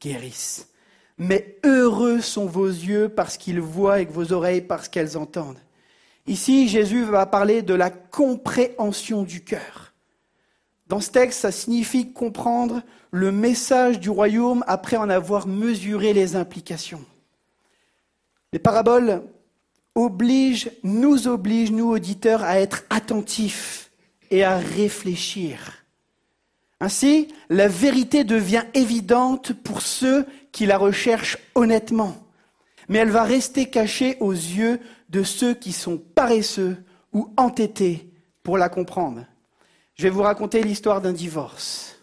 guérisse. Mais heureux sont vos yeux parce qu'ils voient et que vos oreilles parce qu'elles entendent. Ici, Jésus va parler de la compréhension du cœur. Dans ce texte, ça signifie comprendre le message du royaume après en avoir mesuré les implications. Les paraboles obligent, nous obligent, nous auditeurs, à être attentifs et à réfléchir. Ainsi, la vérité devient évidente pour ceux qui la recherchent honnêtement, mais elle va rester cachée aux yeux de ceux qui sont paresseux ou entêtés pour la comprendre. Je vais vous raconter l'histoire d'un divorce.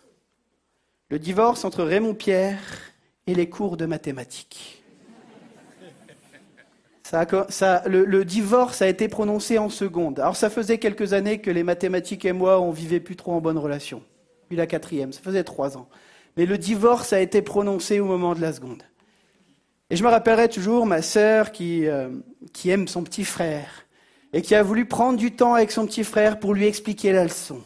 Le divorce entre Raymond Pierre et les cours de mathématiques. Ça, le, divorce a été prononcé en seconde. Alors ça faisait quelques années que les mathématiques et moi, on vivait plus trop en bonne relation. Puis la quatrième, ça faisait trois ans. Mais le divorce a été prononcé au moment de la seconde. Et je me rappellerai toujours ma sœur qui, euh, qui aime son petit frère et qui a voulu prendre du temps avec son petit frère pour lui expliquer la leçon.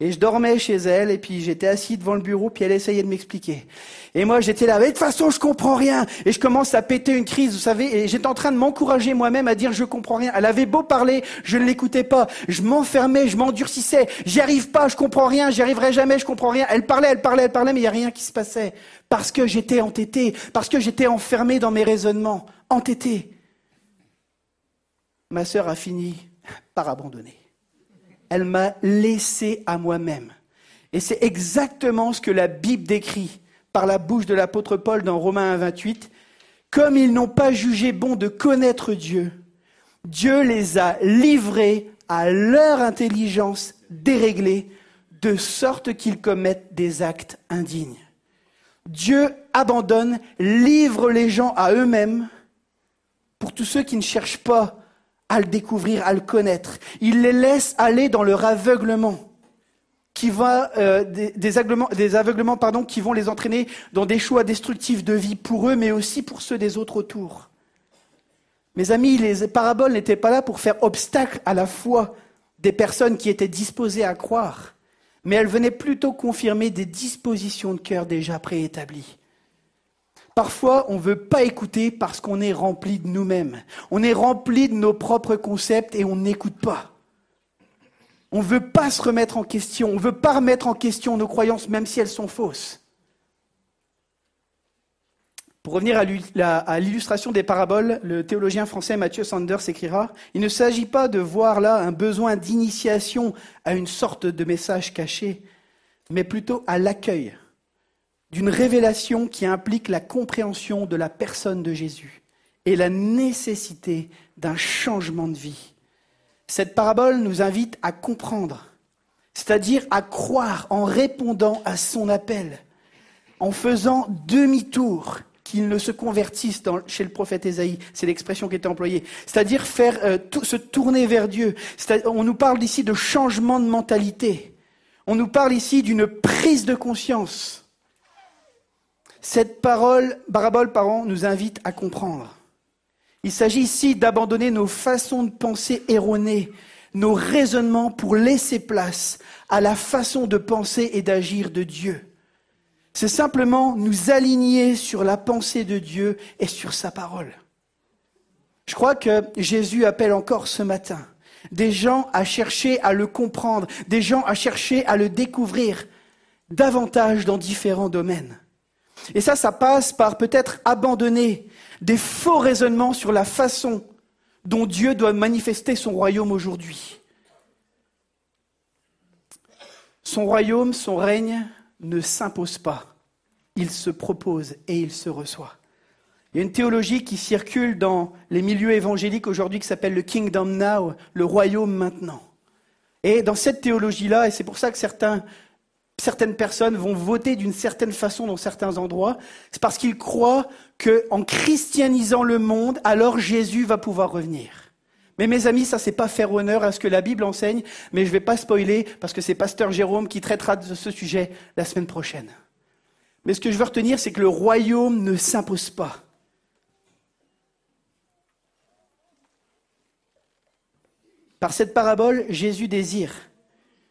Et je dormais chez elle, et puis j'étais assis devant le bureau, puis elle essayait de m'expliquer. Et moi, j'étais là, mais de toute façon, je comprends rien. Et je commence à péter une crise, vous savez, et j'étais en train de m'encourager moi-même à dire, je comprends rien. Elle avait beau parler, je ne l'écoutais pas. Je m'enfermais, je m'endurcissais. J'y arrive pas, je comprends rien, j'y arriverai jamais, je comprends rien. Elle parlait, elle parlait, elle parlait, mais il n'y a rien qui se passait. Parce que j'étais entêté, parce que j'étais enfermé dans mes raisonnements. Entêté. Ma sœur a fini par abandonner elle m'a laissé à moi-même. Et c'est exactement ce que la Bible décrit par la bouche de l'apôtre Paul dans Romains 1, 28. Comme ils n'ont pas jugé bon de connaître Dieu, Dieu les a livrés à leur intelligence déréglée, de sorte qu'ils commettent des actes indignes. Dieu abandonne, livre les gens à eux-mêmes pour tous ceux qui ne cherchent pas à le découvrir, à le connaître. Il les laisse aller dans leur aveuglement, qui va euh, des, aveuglements, aveuglements pardon, qui vont les entraîner dans des choix destructifs de vie pour eux, mais aussi pour ceux des autres autour. Mes amis, les paraboles n'étaient pas là pour faire obstacle à la foi des personnes qui étaient disposées à croire, mais elles venaient plutôt confirmer des dispositions de cœur déjà préétablies. Parfois, on ne veut pas écouter parce qu'on est rempli de nous-mêmes. On est rempli de nos propres concepts et on n'écoute pas. On ne veut pas se remettre en question. On ne veut pas remettre en question nos croyances, même si elles sont fausses. Pour revenir à l'illustration des paraboles, le théologien français Mathieu Sanders écrira Il ne s'agit pas de voir là un besoin d'initiation à une sorte de message caché, mais plutôt à l'accueil d'une révélation qui implique la compréhension de la personne de Jésus et la nécessité d'un changement de vie. Cette parabole nous invite à comprendre, c'est-à-dire à croire en répondant à son appel, en faisant demi-tour qu'il ne se convertisse chez le prophète Ésaïe, c'est l'expression qui était employée, c'est-à-dire faire euh, se tourner vers Dieu. On nous parle ici de changement de mentalité. On nous parle ici d'une prise de conscience. Cette parole, parabole pardon, nous invite à comprendre. Il s'agit ici d'abandonner nos façons de penser erronées, nos raisonnements pour laisser place à la façon de penser et d'agir de Dieu. C'est simplement nous aligner sur la pensée de Dieu et sur sa parole. Je crois que Jésus appelle encore ce matin des gens à chercher à le comprendre, des gens à chercher à le découvrir davantage dans différents domaines. Et ça, ça passe par peut-être abandonner des faux raisonnements sur la façon dont Dieu doit manifester son royaume aujourd'hui. Son royaume, son règne ne s'impose pas. Il se propose et il se reçoit. Il y a une théologie qui circule dans les milieux évangéliques aujourd'hui qui s'appelle le Kingdom Now, le royaume maintenant. Et dans cette théologie-là, et c'est pour ça que certaines personnes vont voter d'une certaine façon dans certains endroits, c'est parce qu'ils croient qu'en christianisant le monde, alors Jésus va pouvoir revenir. Mais mes amis, ça c'est pas faire honneur à ce que la Bible enseigne, mais je vais pas spoiler parce que c'est pasteur Jérôme qui traitera de ce sujet la semaine prochaine. Mais ce que je veux retenir, c'est que le royaume ne s'impose pas. Par cette parabole, Jésus désire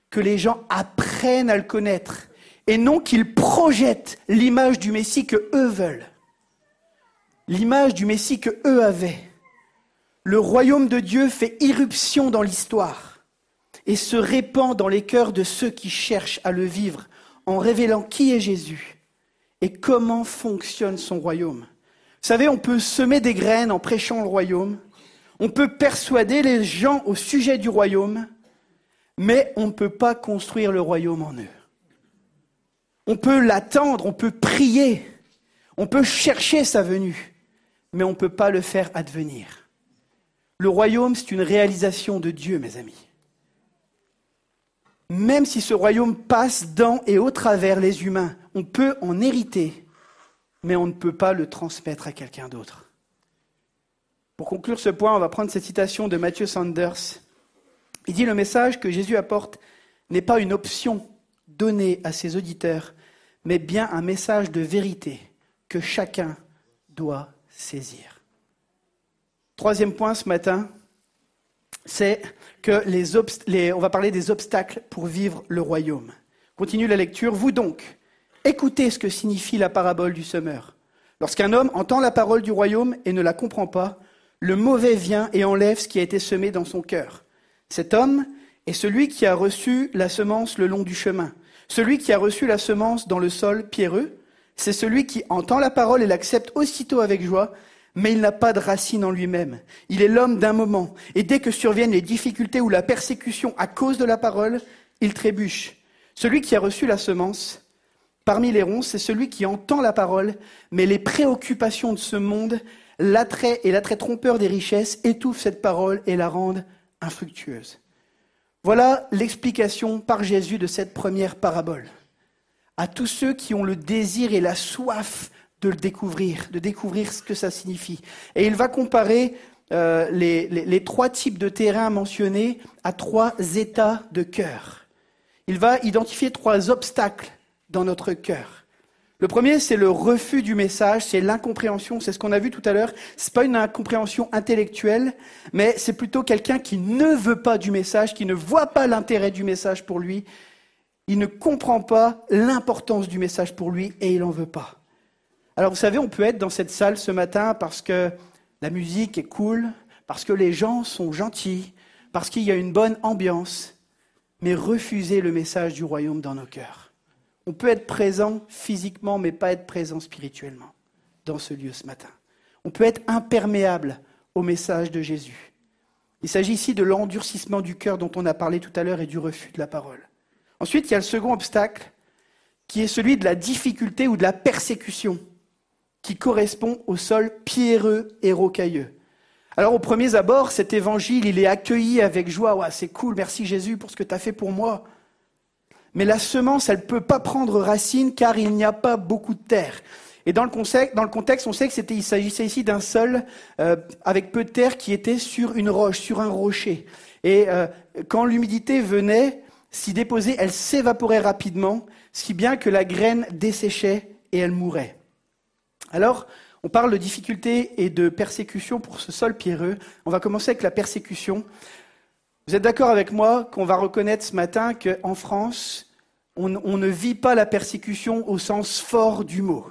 que les gens apprennent à le connaître et non qu'ils projettent l'image du Messie que eux veulent, l'image du Messie que eux avaient. Le royaume de Dieu fait irruption dans l'histoire et se répand dans les cœurs de ceux qui cherchent à le vivre en révélant qui est Jésus et comment fonctionne son royaume. Vous savez, on peut semer des graines en prêchant le royaume, on peut persuader les gens au sujet du royaume, mais on ne peut pas construire le royaume en eux. On peut l'attendre, on peut prier, on peut chercher sa venue, mais on ne peut pas le faire advenir. Le royaume, c'est une réalisation de Dieu, mes amis. Même si ce royaume passe dans et au travers les humains, on peut en hériter, mais on ne peut pas le transmettre à quelqu'un d'autre. Pour conclure ce point, on va prendre cette citation de Matthew Sanders. Il dit le message que Jésus apporte n'est pas une option donnée à ses auditeurs, mais bien un message de vérité que chacun doit saisir. Troisième point ce matin, c'est que les, on va parler des obstacles pour vivre le royaume. Continue la lecture. Vous donc, écoutez ce que signifie la parabole du semeur. Lorsqu'un homme entend la parole du royaume et ne la comprend pas, le mauvais vient et enlève ce qui a été semé dans son cœur. Cet homme est celui qui a reçu la semence le long du chemin. Celui qui a reçu la semence dans le sol pierreux, c'est celui qui entend la parole et l'accepte aussitôt avec joie, mais il n'a pas de racine en lui-même. Il est l'homme d'un moment, et dès que surviennent les difficultés ou la persécution à cause de la parole, il trébuche. Celui qui a reçu la semence, parmi les ronces, c'est celui qui entend la parole, mais les préoccupations de ce monde, l'attrait et l'attrait trompeur des richesses étouffent cette parole et la rendent infructueuse. Voilà l'explication par Jésus de cette première parabole. À tous ceux qui ont le désir et la soif de le découvrir, de découvrir ce que ça signifie. Et il va comparer euh, les, trois types de terrains mentionnés à trois états de cœur. Il va identifier trois obstacles dans notre cœur. Le premier, c'est le refus du message, c'est l'incompréhension, c'est ce qu'on a vu tout à l'heure. C'est pas une incompréhension intellectuelle, mais c'est plutôt quelqu'un qui ne veut pas du message, qui ne voit pas l'intérêt du message pour lui. Il ne comprend pas l'importance du message pour lui et il n'en veut pas. Alors vous savez, on peut être dans cette salle ce matin parce que la musique est cool, parce que les gens sont gentils, parce qu'il y a une bonne ambiance, mais refuser le message du royaume dans nos cœurs. On peut être présent physiquement, mais pas être présent spirituellement dans ce lieu ce matin. On peut être imperméable au message de Jésus. Il s'agit ici de l'endurcissement du cœur dont on a parlé tout à l'heure et du refus de la parole. Ensuite, il y a le second obstacle, qui est celui de la difficulté ou de la persécution, qui correspond au sol pierreux et rocailleux. Alors au premier abord, cet évangile, il est accueilli avec joie. c'est cool, merci Jésus pour ce que tu as fait pour moi mais la semence, elle ne peut pas prendre racine car il n'y a pas beaucoup de terre. Et dans le, contexte, dans le contexte on sait qu'il s'agissait ici d'un sol euh, avec peu de terre qui était sur une roche, sur un rocher. Et euh, quand l'humidité venait s'y déposer, elle s'évaporait rapidement, ce bien que la graine desséchait et elle mourait. Alors, on parle de difficulté et de persécution pour ce sol pierreux. On va commencer avec la persécution. Vous êtes d'accord avec moi qu'on va reconnaître ce matin qu'en France, on, ne vit pas la persécution au sens fort du mot.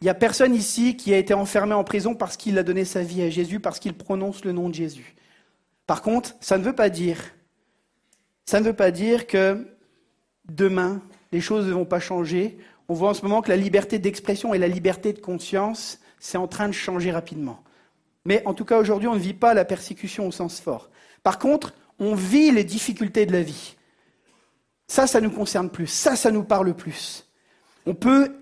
Il n'y a personne ici qui a été enfermé en prison parce qu'il a donné sa vie à Jésus, parce qu'il prononce le nom de Jésus. Par contre, ça ne veut pas dire, ça ne veut pas dire que demain, les choses ne vont pas changer. On voit en ce moment que la liberté d'expression et la liberté de conscience, c'est en train de changer rapidement. Mais en tout cas, aujourd'hui, on ne vit pas la persécution au sens fort. Par contre, on vit les difficultés de la vie. Ça, ça nous concerne plus. Ça, ça nous parle plus. On peut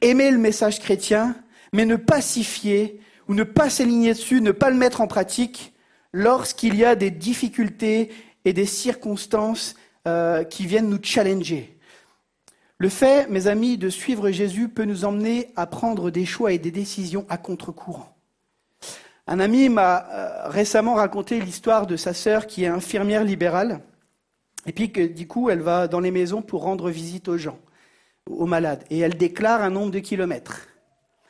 aimer le message chrétien, mais ne pas s'y fier ou ne pas s'aligner dessus, ne pas le mettre en pratique lorsqu'il y a des difficultés et des circonstances euh, qui viennent nous challenger. Le fait, mes amis, de suivre Jésus peut nous emmener à prendre des choix et des décisions à contre-courant. Un ami m'a euh, récemment raconté l'histoire de sa sœur qui est infirmière libérale et puis que du coup, elle va dans les maisons pour rendre visite aux gens. aux malades. Et elle déclare un nombre de kilomètres.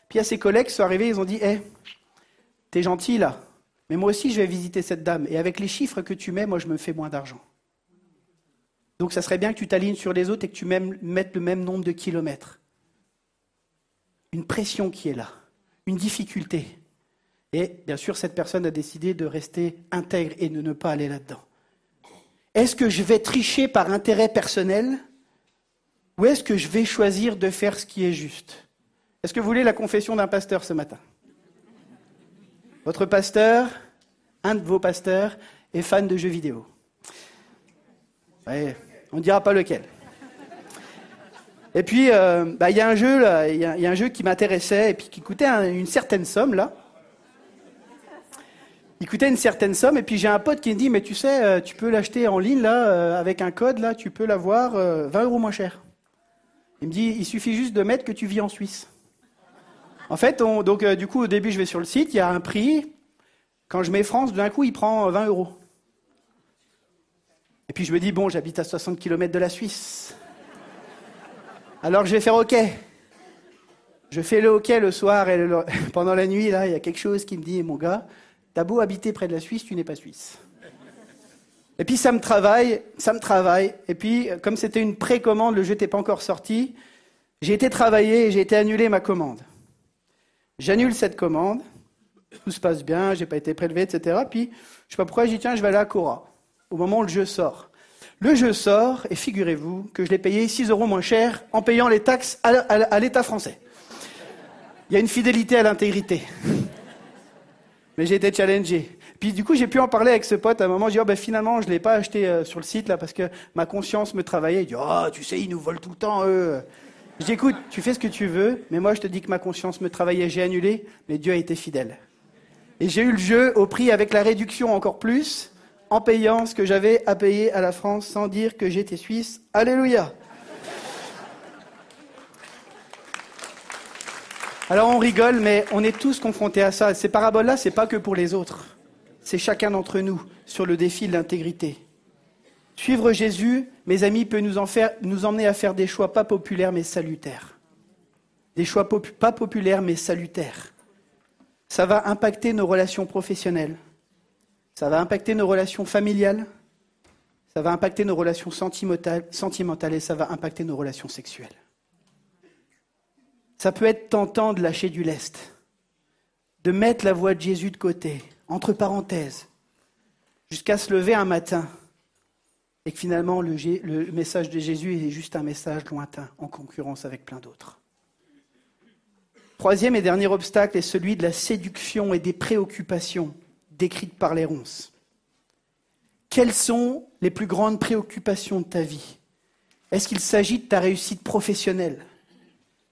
Puis à ses collègues sont arrivés, ils ont dit Hé, t'es gentil là, mais moi aussi je vais visiter cette dame. Et avec les chiffres que tu mets, moi je me fais moins d'argent. Donc ça serait bien que tu t'alignes sur les autres et que tu mettes le même nombre de kilomètres. Une pression qui est là, une difficulté. Et bien sûr, cette personne a décidé de rester intègre et de ne pas aller là-dedans. Est-ce que je vais tricher par intérêt personnel ou est-ce que je vais choisir de faire ce qui est juste? Est-ce que vous voulez la confession d'un pasteur ce matin? Votre pasteur, un de vos pasteurs, est fan de jeux vidéo. On ne dira pas lequel. Et puis, euh, bah, il y a un jeu, a un jeu qui m'intéressait et puis qui coûtait une certaine somme là. Il coûtait une certaine somme, et puis j'ai un pote qui me dit, mais tu sais, euh, tu peux l'acheter en ligne, là, euh, avec un code, là, tu peux l'avoir 20 euh, euros moins cher. Il me dit, il suffit juste de mettre que tu vis en Suisse. En fait, donc du coup, au début, je vais sur le site, il y a un prix. Quand je mets France, d'un coup, il prend 20 euros. Puis je me dis, bon, j'habite à 60 km de la Suisse. Alors je vais faire OK. Je fais le OK le soir et pendant la nuit, là, il y a quelque chose qui me dit, mon gars, T'as beau habiter près de la Suisse, tu n'es pas suisse. Et puis ça me travaille, ça me travaille. Et puis, comme c'était une précommande, le jeu n'était pas encore sorti, j'ai été travailler et j'ai été annuler ma commande. J'annule cette commande, tout se passe bien, j'ai pas été prélevé, etc. Puis, je sais pas pourquoi, j'ai dit tiens, je vais aller à Cora, au moment où le jeu sort. Le jeu sort, et figurez-vous que je l'ai payé 6 euros moins cher en payant les taxes à l'État français. Il y a une fidélité à l'intégrité. Mais j'ai été challengé. Puis du coup, j'ai pu en parler avec ce pote. À un moment, j'ai dit, oh, ben, finalement, je ne l'ai pas acheté euh, sur le site là parce que ma conscience me travaillait. Il dit, oh, tu sais, ils nous volent tout le temps, eux. Je dis, écoute, tu fais ce que tu veux, mais moi, je te dis que ma conscience me travaillait. J'ai annulé, mais Dieu a été fidèle. Et j'ai eu le jeu au prix avec la réduction encore plus, en payant ce que j'avais à payer à la France sans dire que j'étais suisse. Alléluia. Alors on rigole, mais on est tous confrontés à ça. Ces paraboles-là, c'est pas que pour les autres. C'est chacun d'entre nous sur le défi de l'intégrité. Suivre Jésus, mes amis, peut nous, emmener à faire des choix pas populaires mais salutaires. Des choix pas populaires mais salutaires. Ça va impacter nos relations professionnelles. Ça va impacter nos relations familiales. Ça va impacter nos relations sentimentales et ça va impacter nos relations sexuelles. Ça peut être tentant de lâcher du lest, de mettre la voix de Jésus de côté, entre parenthèses, jusqu'à se lever un matin et que finalement le, le, message de Jésus est juste un message lointain en concurrence avec plein d'autres. Troisième et dernier obstacle est celui de la séduction et des préoccupations décrites par les ronces. Quelles sont les plus grandes préoccupations de ta vie? Est-ce qu'il s'agit de ta réussite professionnelle?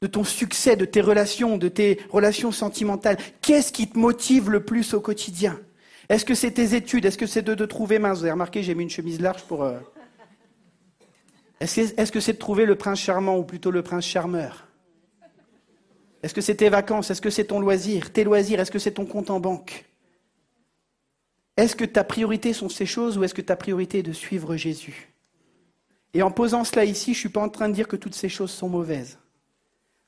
De ton succès, de tes relations, de tes relations sentimentales? Qu'est-ce qui te motive le plus au quotidien? Est-ce que c'est tes études? Est-ce que c'est de, trouver mince Vous avez remarqué, j'ai mis une chemise large pour. Euh, est-ce que c'est de trouver le prince charmant ou plutôt le prince charmeur? Est-ce que c'est tes vacances? Est-ce que c'est ton loisir? Tes loisirs? Est-ce que c'est ton compte en banque? Est-ce que ta priorité sont ces choses ou est-ce que ta priorité est de suivre Jésus? Et en posant cela ici, je ne suis pas en train de dire que toutes ces choses sont mauvaises.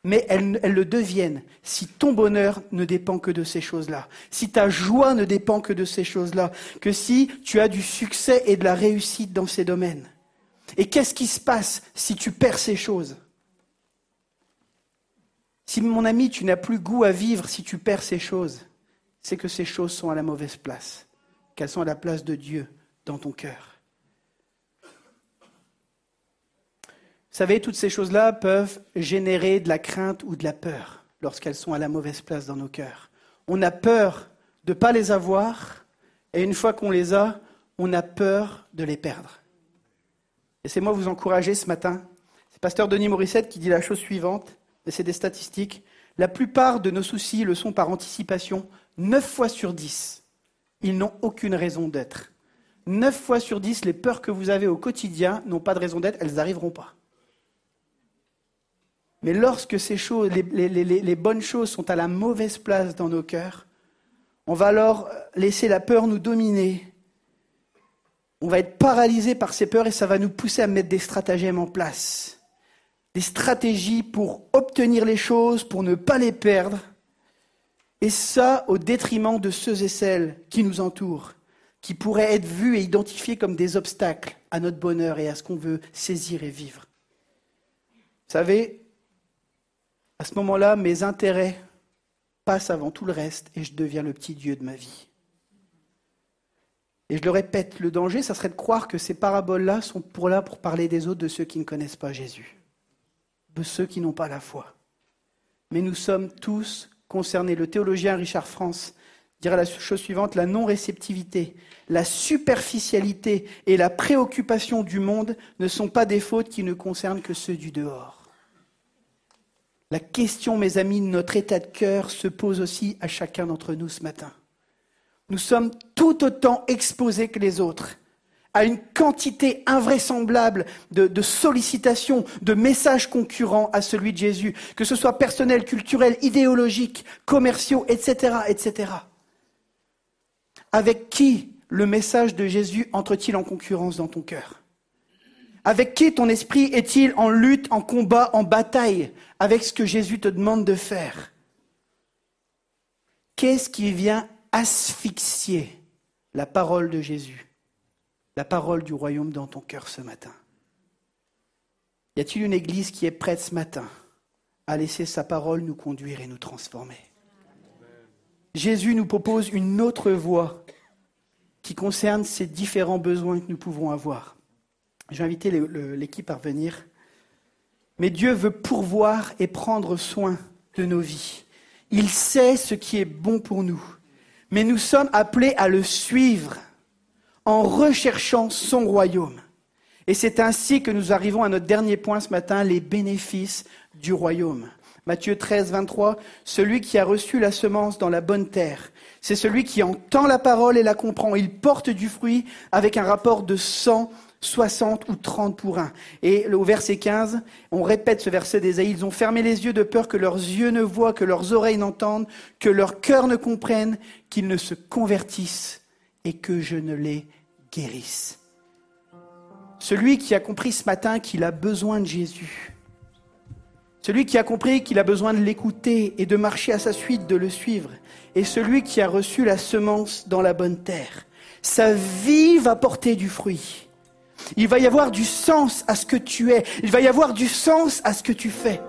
Mais elles, le deviennent si ton bonheur ne dépend que de ces choses-là, si ta joie ne dépend que de ces choses-là, que si tu as du succès et de la réussite dans ces domaines. Et qu'est-ce qui se passe si tu perds ces choses? Si mon ami, tu n'as plus goût à vivre si tu perds ces choses, c'est que ces choses sont à la mauvaise place, qu'elles sont à la place de Dieu dans ton cœur. Vous savez, toutes ces choses-là peuvent générer de la crainte ou de la peur lorsqu'elles sont à la mauvaise place dans nos cœurs. On a peur de ne pas les avoir, et une fois qu'on les a, on a peur de les perdre. Laissez-moi vous encourager ce matin. C'est pasteur Denis Morissette qui dit la chose suivante, et c'est des statistiques. La plupart de nos soucis le sont par anticipation. Neuf fois sur dix, ils n'ont aucune raison d'être. Neuf fois sur dix, les peurs que vous avez au quotidien n'ont pas de raison d'être, elles n'arriveront pas. Mais lorsque ces choses, les, bonnes choses sont à la mauvaise place dans nos cœurs, on va alors laisser la peur nous dominer. On va être paralysé par ces peurs et ça va nous pousser à mettre des stratagèmes en place. des stratégies pour obtenir les choses, pour ne pas les perdre, et ça au détriment de ceux et celles qui nous entourent, qui pourraient être vus et identifiés comme des obstacles à notre bonheur et à ce qu'on veut saisir et vivre. Vous savez, à ce moment-là, mes intérêts passent avant tout le reste et je deviens le petit Dieu de ma vie. Et je le répète, le danger, ça serait de croire que ces paraboles-là sont pour là pour parler des autres, de ceux qui ne connaissent pas Jésus, de ceux qui n'ont pas la foi. Mais nous sommes tous Le théologien Richard France dirait la chose suivante, la non-réceptivité, la superficialité et la préoccupation du monde ne sont pas des fautes qui ne concernent que ceux du dehors. La question, mes amis, de notre état de cœur se pose aussi à chacun d'entre nous ce matin. Nous sommes tout autant exposés que les autres à une quantité invraisemblable de, sollicitations, de messages concurrents à celui de Jésus, que ce soit personnel, culturel, idéologique, commerciaux, etc., etc. Avec qui le message de Jésus entre-t-il en concurrence dans ton cœur? Avec qui ton esprit est-il en lutte, en combat, en bataille avec ce que Jésus te demande de faire? Qu'est-ce qui vient asphyxier la parole de Jésus, la parole du royaume dans ton cœur ce matin Y a-t-il une église qui est prête ce matin à laisser sa parole nous conduire et nous transformer? Jésus nous propose une autre voie qui concerne ces différents besoins que nous pouvons avoir. Je vais inviter l'équipe à revenir. Mais Dieu veut pourvoir et prendre soin de nos vies. Il sait ce qui est bon pour nous. Mais nous sommes appelés à le suivre en recherchant son royaume. Et c'est ainsi que nous arrivons à notre dernier point ce matin, les bénéfices du royaume. Matthieu 13, 23, celui qui a reçu la semence dans la bonne terre, c'est celui qui entend la parole et la comprend. Il porte du fruit avec un rapport de 100 60 ou 30 pour un. Et au verset 15, on répète ce verset d'Ésaïe, ils ont fermé les yeux de peur que leurs yeux ne voient, que leurs oreilles n'entendent, que leur cœur ne comprenne, qu'ils ne se convertissent et que je ne les guérisse. Celui qui a compris ce matin qu'il a besoin de Jésus, celui qui a compris qu'il a besoin de l'écouter et de marcher à sa suite, de le suivre, et celui qui a reçu la semence dans la bonne terre, sa vie va porter du fruit. Il va y avoir du sens à ce que tu es. Il va y avoir du sens à ce que tu fais.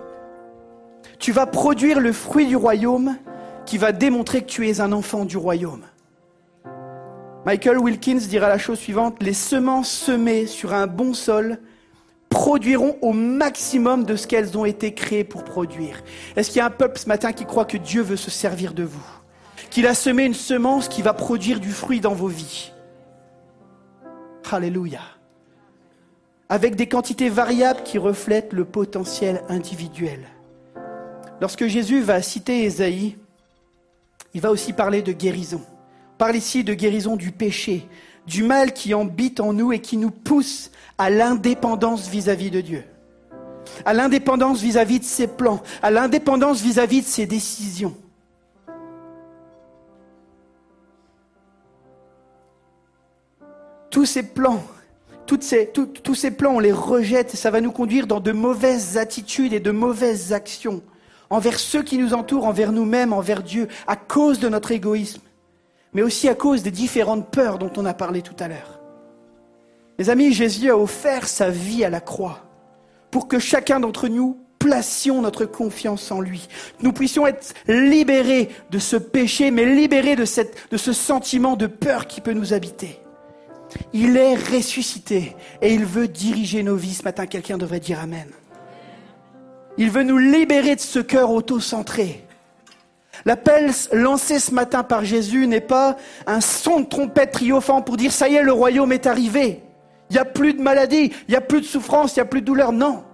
Tu vas produire le fruit du royaume qui va démontrer que tu es un enfant du royaume. Michael Wilkins dira la chose suivante, les semences semées sur un bon sol produiront au maximum de ce qu'elles ont été créées pour produire. Est-ce qu'il y a un peuple ce matin qui croit que Dieu veut se servir de vous? Qu'il a semé une semence qui va produire du fruit dans vos vies? Alléluia avec des quantités variables qui reflètent le potentiel individuel. Lorsque Jésus va citer Ésaïe, il va aussi parler de guérison. Parle ici de guérison du péché, du mal qui habite en nous et qui nous pousse à l'indépendance vis-à-vis de Dieu, à l'indépendance vis-à-vis de ses plans, à l'indépendance vis-à-vis de ses décisions. Tous ces plans tous ces plans, on les rejette et ça va nous conduire dans de mauvaises attitudes et de mauvaises actions envers ceux qui nous entourent, envers nous-mêmes, envers Dieu, à cause de notre égoïsme, mais aussi à cause des différentes peurs dont on a parlé tout à l'heure. Mes amis, Jésus a offert sa vie à la croix pour que chacun d'entre nous placions notre confiance en lui. Nous puissions être libérés de ce péché, mais libérés de, cette, de ce sentiment de peur qui peut nous habiter. Il est ressuscité et il veut diriger nos vies. Ce matin, quelqu'un devrait dire Amen. Il veut nous libérer de ce cœur auto-centré. L'appel lancé ce matin par Jésus n'est pas un son de trompette triomphant pour dire ça y est, le royaume est arrivé. Il n'y a plus de maladie, il n'y a plus de souffrance, il n'y a plus de douleur. Non.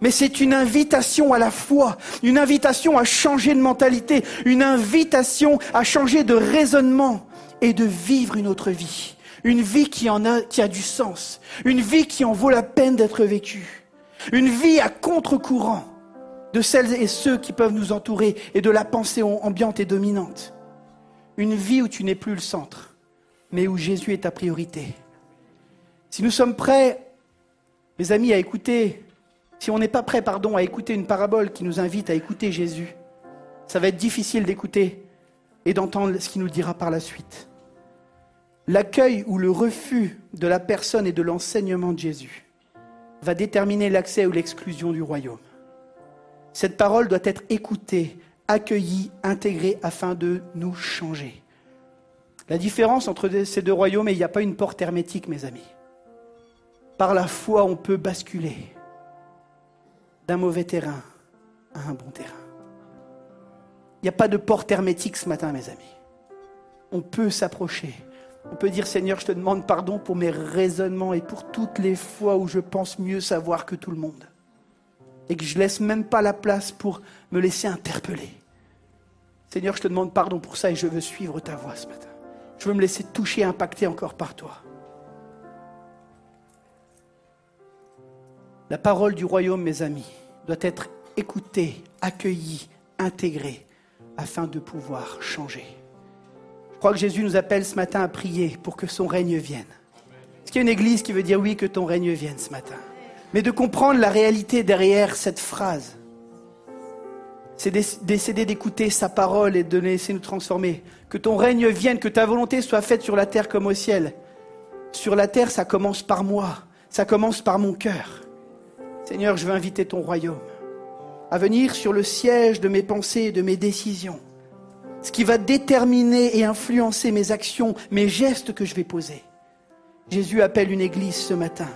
Mais c'est une invitation à la foi, une invitation à changer de mentalité, une invitation à changer de raisonnement et de vivre une autre vie. Une vie qui, en a, qui a du sens. Une vie qui en vaut la peine d'être vécue. Une vie à contre-courant de celles et ceux qui peuvent nous entourer et de la pensée ambiante et dominante. Une vie où tu n'es plus le centre, mais où Jésus est ta priorité. Si nous sommes prêts, mes amis, à écouter Si on n'est pas prêt, pardon, à écouter une parabole qui nous invite à écouter Jésus, ça va être difficile d'écouter et d'entendre ce qu'il nous dira par la suite. L'accueil ou le refus de la personne et de l'enseignement de Jésus va déterminer l'accès ou l'exclusion du royaume. Cette parole doit être écoutée, accueillie, intégrée afin de nous changer. La différence entre ces deux royaumes, et il n'y a pas une porte hermétique, mes amis. Par la foi, on peut basculer d'un mauvais terrain à un bon terrain. Il n'y a pas de porte hermétique ce matin, mes amis. On peut s'approcher. On peut dire, Seigneur, je te demande pardon pour mes raisonnements et pour toutes les fois où je pense mieux savoir que tout le monde. Et que je ne laisse même pas la place pour me laisser interpeller. Seigneur, je te demande pardon pour ça et je veux suivre ta voix ce matin. Je veux me laisser toucher, impacter encore par toi. La parole du royaume, mes amis, doit être écoutée, accueillie, intégrée, afin de pouvoir changer. Je crois que Jésus nous appelle ce matin à prier pour que son règne vienne. Est-ce qu'il y a une église qui veut dire oui, que ton règne vienne ce matin? Mais de comprendre la réalité derrière cette phrase. C'est d'essayer d'écouter sa parole et de laisser nous transformer. Que ton règne vienne, que ta volonté soit faite sur la terre comme au ciel. Sur la terre, ça commence par moi, ça commence par mon cœur. Seigneur, je veux inviter ton royaume à venir sur le siège de mes pensées et de mes décisions. Ce qui va déterminer et influencer mes actions, mes gestes que je vais poser. Jésus appelle une église ce matin.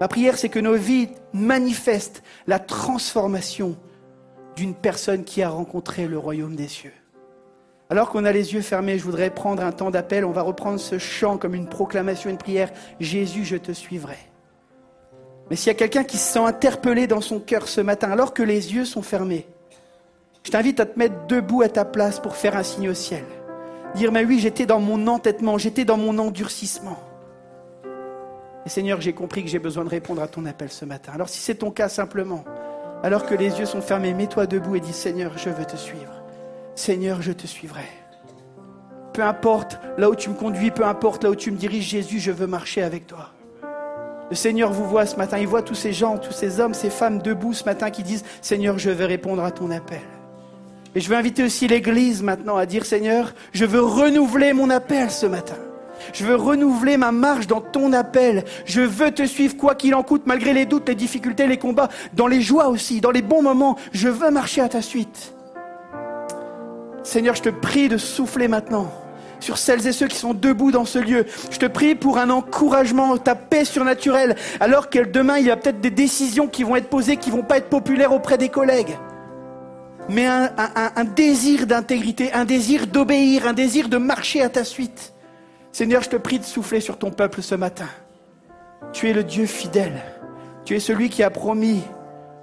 Ma prière, c'est que nos vies manifestent la transformation d'une personne qui a rencontré le royaume des cieux. Alors qu'on a les yeux fermés, je voudrais prendre un temps d'appel. On va reprendre ce chant comme une proclamation, une prière. Jésus, je te suivrai. Mais s'il y a quelqu'un qui se sent interpellé dans son cœur ce matin, alors que les yeux sont fermés, je t'invite à te mettre debout à ta place pour faire un signe au ciel. Dire, mais oui, j'étais dans mon entêtement, j'étais dans mon endurcissement. Et Seigneur, j'ai compris que j'ai besoin de répondre à ton appel ce matin. Alors si c'est ton cas simplement, alors que les yeux sont fermés, mets-toi debout et dis, Seigneur, je veux te suivre. Seigneur, je te suivrai. Peu importe là où tu me conduis, peu importe là où tu me diriges, Jésus, je veux marcher avec toi. Le Seigneur vous voit ce matin, il voit tous ces gens, tous ces hommes, ces femmes debout ce matin qui disent, Seigneur, je veux répondre à ton appel. Et je veux inviter aussi l'Église maintenant à dire, Seigneur, je veux renouveler mon appel ce matin. Je veux renouveler ma marche dans ton appel. Je veux te suivre quoi qu'il en coûte, malgré les doutes, les difficultés, les combats, dans les joies aussi, dans les bons moments. Je veux marcher à ta suite. Seigneur, je te prie de souffler maintenant sur celles et ceux qui sont debout dans ce lieu. Je te prie pour un encouragement, ta paix surnaturelle, alors que demain, il y a peut-être des décisions qui vont être posées, qui vont pas être populaires auprès des collègues. Mais un, un désir d'intégrité, un désir d'obéir, un désir de marcher à ta suite. Seigneur, je te prie de souffler sur ton peuple ce matin. Tu es le Dieu fidèle. Tu es celui qui a promis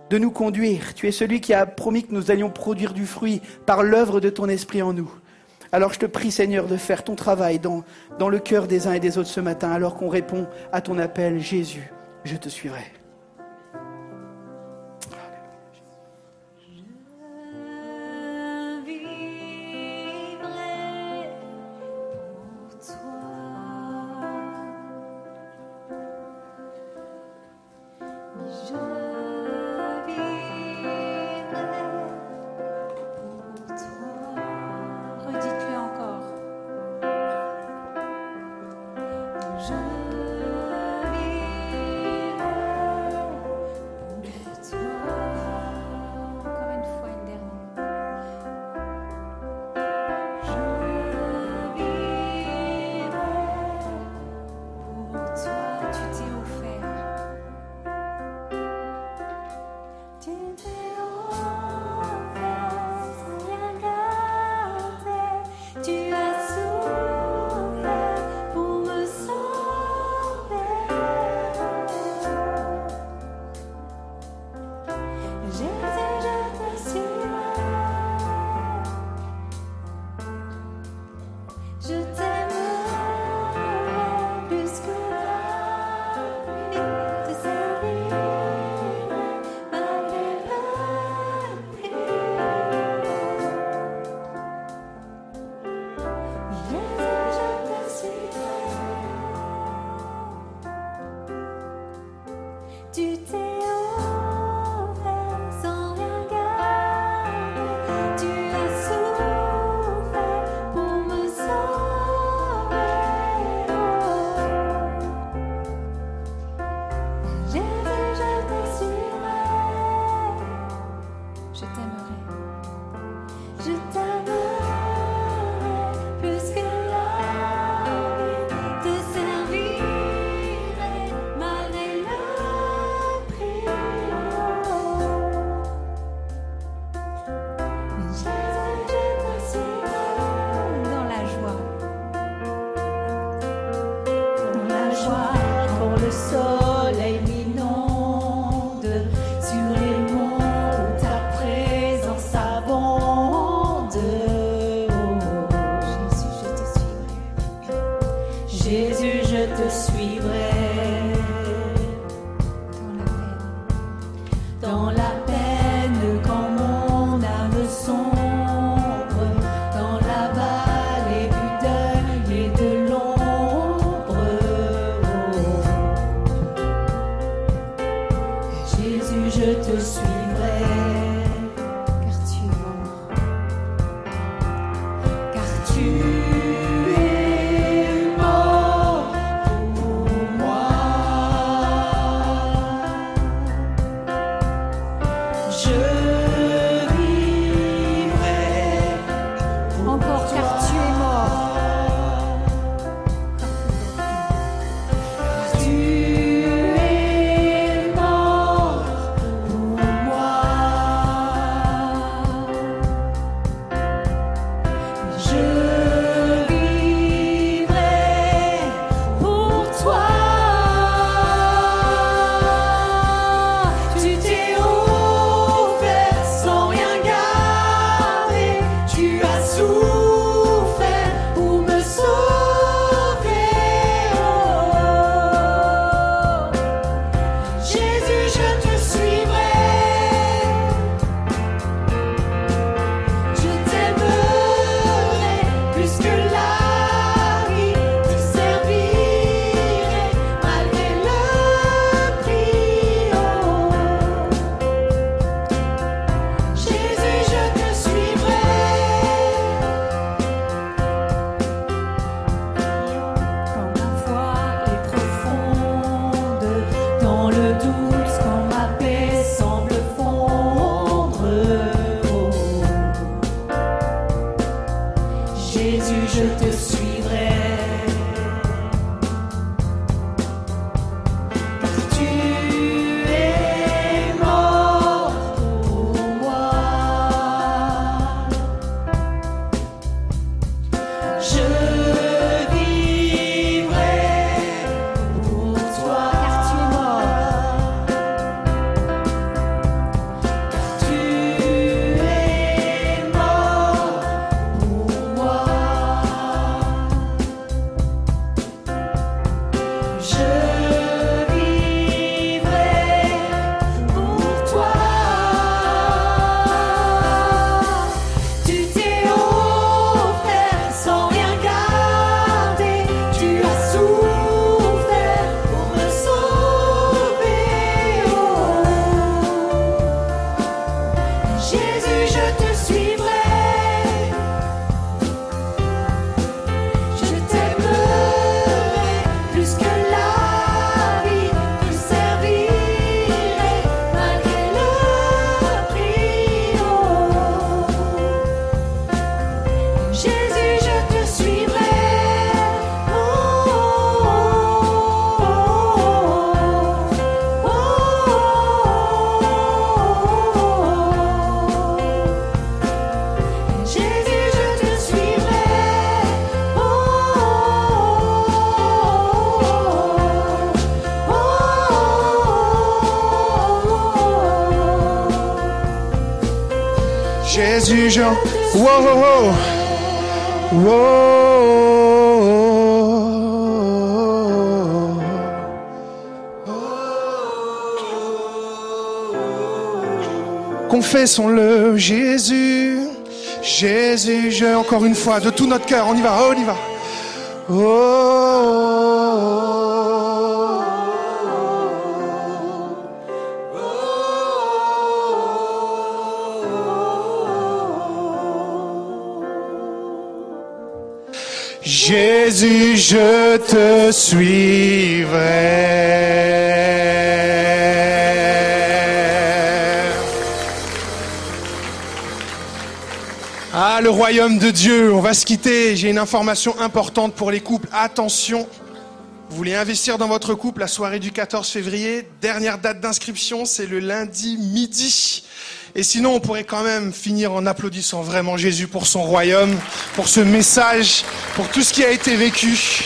de nous conduire. Tu es celui qui a promis que nous allions produire du fruit par l'œuvre de ton esprit en nous. Alors je te prie Seigneur de faire ton travail dans, le cœur des uns et des autres ce matin, alors qu'on répond à ton appel, Jésus, je te suivrai. confessons-le Jésus, Jésus, je, encore une fois, de tout notre cœur, on y va, on y va. Oh. Jésus, je te suivrai. Ah, le royaume de Dieu, on va se quitter. J'ai une information importante pour les couples. Attention, vous voulez investir dans votre couple la soirée du 14 février? Dernière date d'inscription, c'est le lundi midi. Et sinon, on pourrait quand même finir en applaudissant vraiment Jésus pour son royaume, pour ce message, pour tout ce qui a été vécu.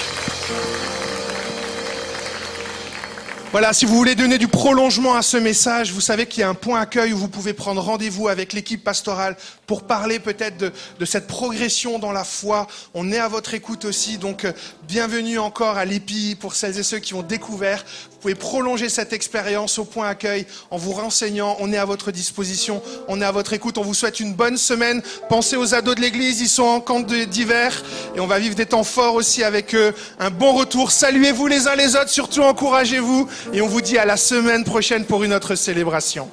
Voilà, si vous voulez donner du prolongement à ce message, vous savez qu'il y a un point accueil où vous pouvez prendre rendez-vous avec l'équipe pastorale pour parler peut-être de, de, cette progression dans la foi. On est à votre écoute aussi, donc euh, bienvenue encore à l'EPI pour celles et ceux qui ont découvert. Vous pouvez prolonger cette expérience au point accueil en vous renseignant. On est à votre disposition, on est à votre écoute. On vous souhaite une bonne semaine. Pensez aux ados de l'église, ils sont en camp d'hiver et on va vivre des temps forts aussi avec eux. Un bon retour. Saluez-vous les uns les autres, surtout encouragez-vous et on vous dit à la semaine prochaine pour une autre célébration.